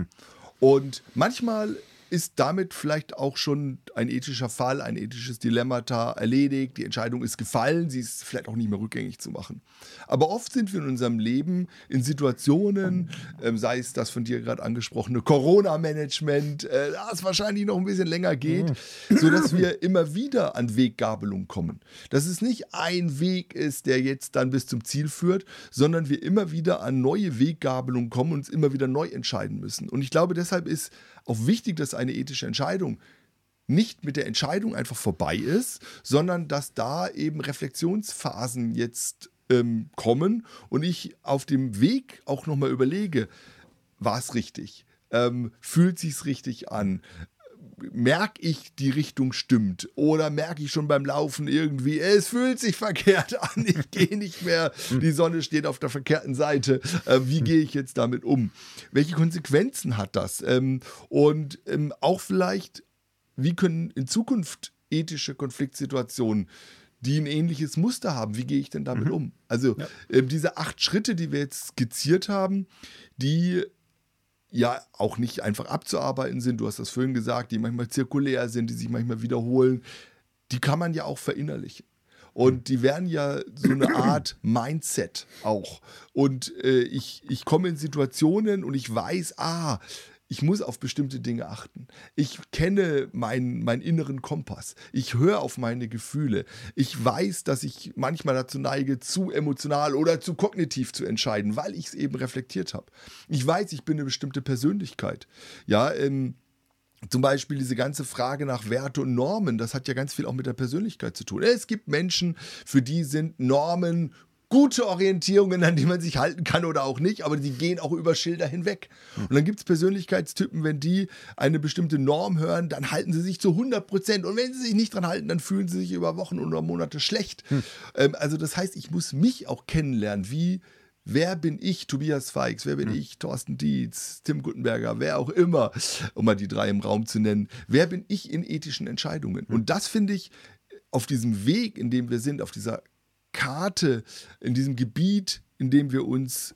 Und manchmal ist damit vielleicht auch schon ein ethischer Fall, ein ethisches Dilemmata erledigt. Die Entscheidung ist gefallen, sie ist vielleicht auch nicht mehr rückgängig zu machen. Aber oft sind wir in unserem Leben in Situationen, ähm, sei es das von dir gerade angesprochene Corona-Management, äh, das wahrscheinlich noch ein bisschen länger geht, sodass wir immer wieder an Weggabelung kommen. Dass es nicht ein Weg ist, der jetzt dann bis zum Ziel führt, sondern wir immer wieder an neue Weggabelungen kommen und uns immer wieder neu entscheiden müssen. Und ich glaube, deshalb ist auch wichtig, dass eine ethische Entscheidung nicht mit der Entscheidung einfach vorbei ist, sondern dass da eben Reflexionsphasen jetzt ähm, kommen und ich auf dem Weg auch nochmal überlege, war es richtig? Ähm, fühlt sich's richtig an? Merke ich, die Richtung stimmt? Oder merke ich schon beim Laufen irgendwie, es fühlt sich verkehrt an, ich gehe nicht mehr, die Sonne steht auf der verkehrten Seite. Äh, wie gehe ich jetzt damit um? Welche Konsequenzen hat das? Ähm, und ähm, auch vielleicht, wie können in Zukunft ethische Konfliktsituationen die ein ähnliches Muster haben. Wie gehe ich denn damit um? Also ähm, diese acht Schritte, die wir jetzt skizziert haben, die ja auch nicht einfach abzuarbeiten sind, du hast das vorhin gesagt, die manchmal zirkulär sind, die sich manchmal wiederholen, die kann man ja auch verinnerlichen. Und die werden ja so eine Art Mindset auch. Und äh, ich, ich komme in Situationen und ich weiß, ah, ich muss auf bestimmte Dinge achten. Ich kenne meinen, meinen inneren Kompass. Ich höre auf meine Gefühle. Ich weiß, dass ich manchmal dazu neige, zu emotional oder zu kognitiv zu entscheiden, weil ich es eben reflektiert habe. Ich weiß, ich bin eine bestimmte Persönlichkeit. Ja, ähm, zum Beispiel diese ganze Frage nach Werte und Normen, das hat ja ganz viel auch mit der Persönlichkeit zu tun. Es gibt Menschen, für die sind Normen gute Orientierungen, an die man sich halten kann oder auch nicht, aber die gehen auch über Schilder hinweg. Und dann gibt es Persönlichkeitstypen, wenn die eine bestimmte Norm hören, dann halten sie sich zu 100 Prozent. Und wenn sie sich nicht dran halten, dann fühlen sie sich über Wochen oder Monate schlecht. Ähm, also das heißt, ich muss mich auch kennenlernen, wie Wer bin ich, Tobias Feix? Wer bin ich, Thorsten Dietz, Tim Guttenberger, wer auch immer, um mal die drei im Raum zu nennen? Wer bin ich in ethischen Entscheidungen? Und das finde ich auf diesem Weg, in dem wir sind, auf dieser Karte, in diesem Gebiet, in dem wir uns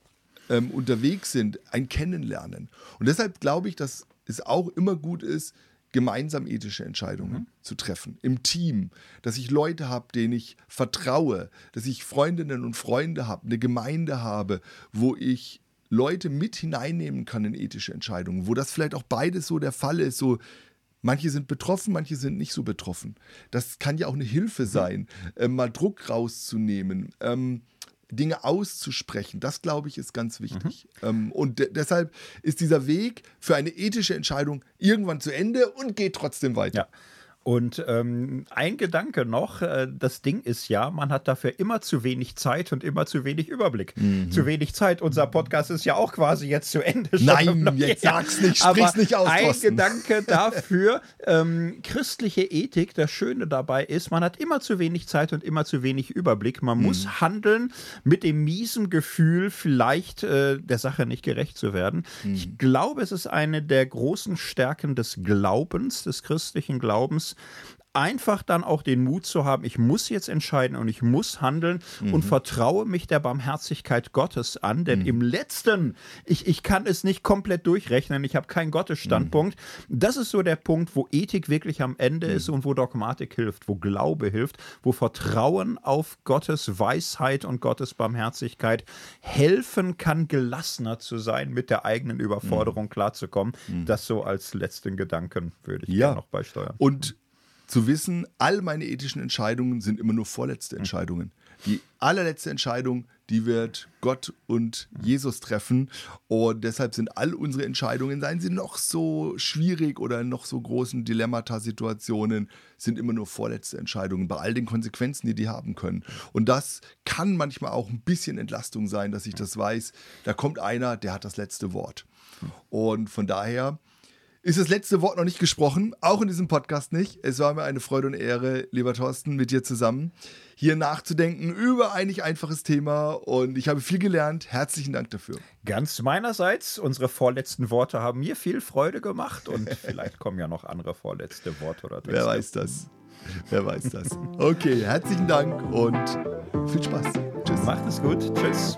ähm, unterwegs sind, ein Kennenlernen. Und deshalb glaube ich, dass es auch immer gut ist, gemeinsam ethische Entscheidungen zu treffen, im Team, dass ich Leute habe, denen ich vertraue, dass ich Freundinnen und Freunde habe, eine Gemeinde habe, wo ich Leute mit hineinnehmen kann in ethische Entscheidungen, wo das vielleicht auch beides so der Fall ist, so Manche sind betroffen, manche sind nicht so betroffen. Das kann ja auch eine Hilfe sein, äh, mal Druck rauszunehmen. Ähm, Dinge auszusprechen, das glaube ich ist ganz wichtig. Mhm. Ähm, und de deshalb ist dieser Weg für eine ethische Entscheidung irgendwann zu Ende und geht trotzdem weiter. Ja. Und ähm, ein Gedanke noch, äh, das Ding ist ja, man hat dafür immer zu wenig Zeit und immer zu wenig Überblick. Mhm. Zu wenig Zeit. Unser Podcast ist ja auch quasi jetzt zu Ende. Nein, jetzt sag's nicht, sprich's nicht aus. Ein Thorsten. Gedanke dafür, ähm, christliche Ethik, das Schöne dabei ist, man hat immer zu wenig Zeit und immer zu wenig Überblick. Man mhm. muss handeln mit dem miesen Gefühl, vielleicht äh, der Sache nicht gerecht zu werden. Mhm. Ich glaube, es ist eine der großen Stärken des Glaubens, des christlichen Glaubens, einfach dann auch den Mut zu haben, ich muss jetzt entscheiden und ich muss handeln mhm. und vertraue mich der Barmherzigkeit Gottes an, denn mhm. im letzten, ich, ich kann es nicht komplett durchrechnen, ich habe keinen Gottesstandpunkt. Mhm. Das ist so der Punkt, wo Ethik wirklich am Ende mhm. ist und wo Dogmatik hilft, wo Glaube hilft, wo Vertrauen auf Gottes Weisheit und Gottes Barmherzigkeit helfen kann, gelassener zu sein, mit der eigenen Überforderung mhm. klarzukommen. Mhm. Das so als letzten Gedanken würde ich ja. noch beisteuern. Und zu wissen, all meine ethischen Entscheidungen sind immer nur vorletzte mhm. Entscheidungen. Die allerletzte Entscheidung, die wird Gott und Jesus treffen. Und deshalb sind all unsere Entscheidungen, seien sie noch so schwierig oder noch so großen Dilemmata-Situationen, sind immer nur vorletzte Entscheidungen bei all den Konsequenzen, die die haben können. Und das kann manchmal auch ein bisschen Entlastung sein, dass ich das weiß. Da kommt einer, der hat das letzte Wort. Und von daher ist das letzte Wort noch nicht gesprochen, auch in diesem Podcast nicht. Es war mir eine Freude und Ehre, lieber Thorsten, mit dir zusammen hier nachzudenken über ein nicht einfaches Thema und ich habe viel gelernt. Herzlichen Dank dafür. Ganz meinerseits, unsere vorletzten Worte haben mir viel Freude gemacht und vielleicht kommen ja noch andere vorletzte Worte oder Texte. Wer weiß das? Wer weiß das? Okay, herzlichen Dank und viel Spaß. Tschüss. Macht es gut. Tschüss.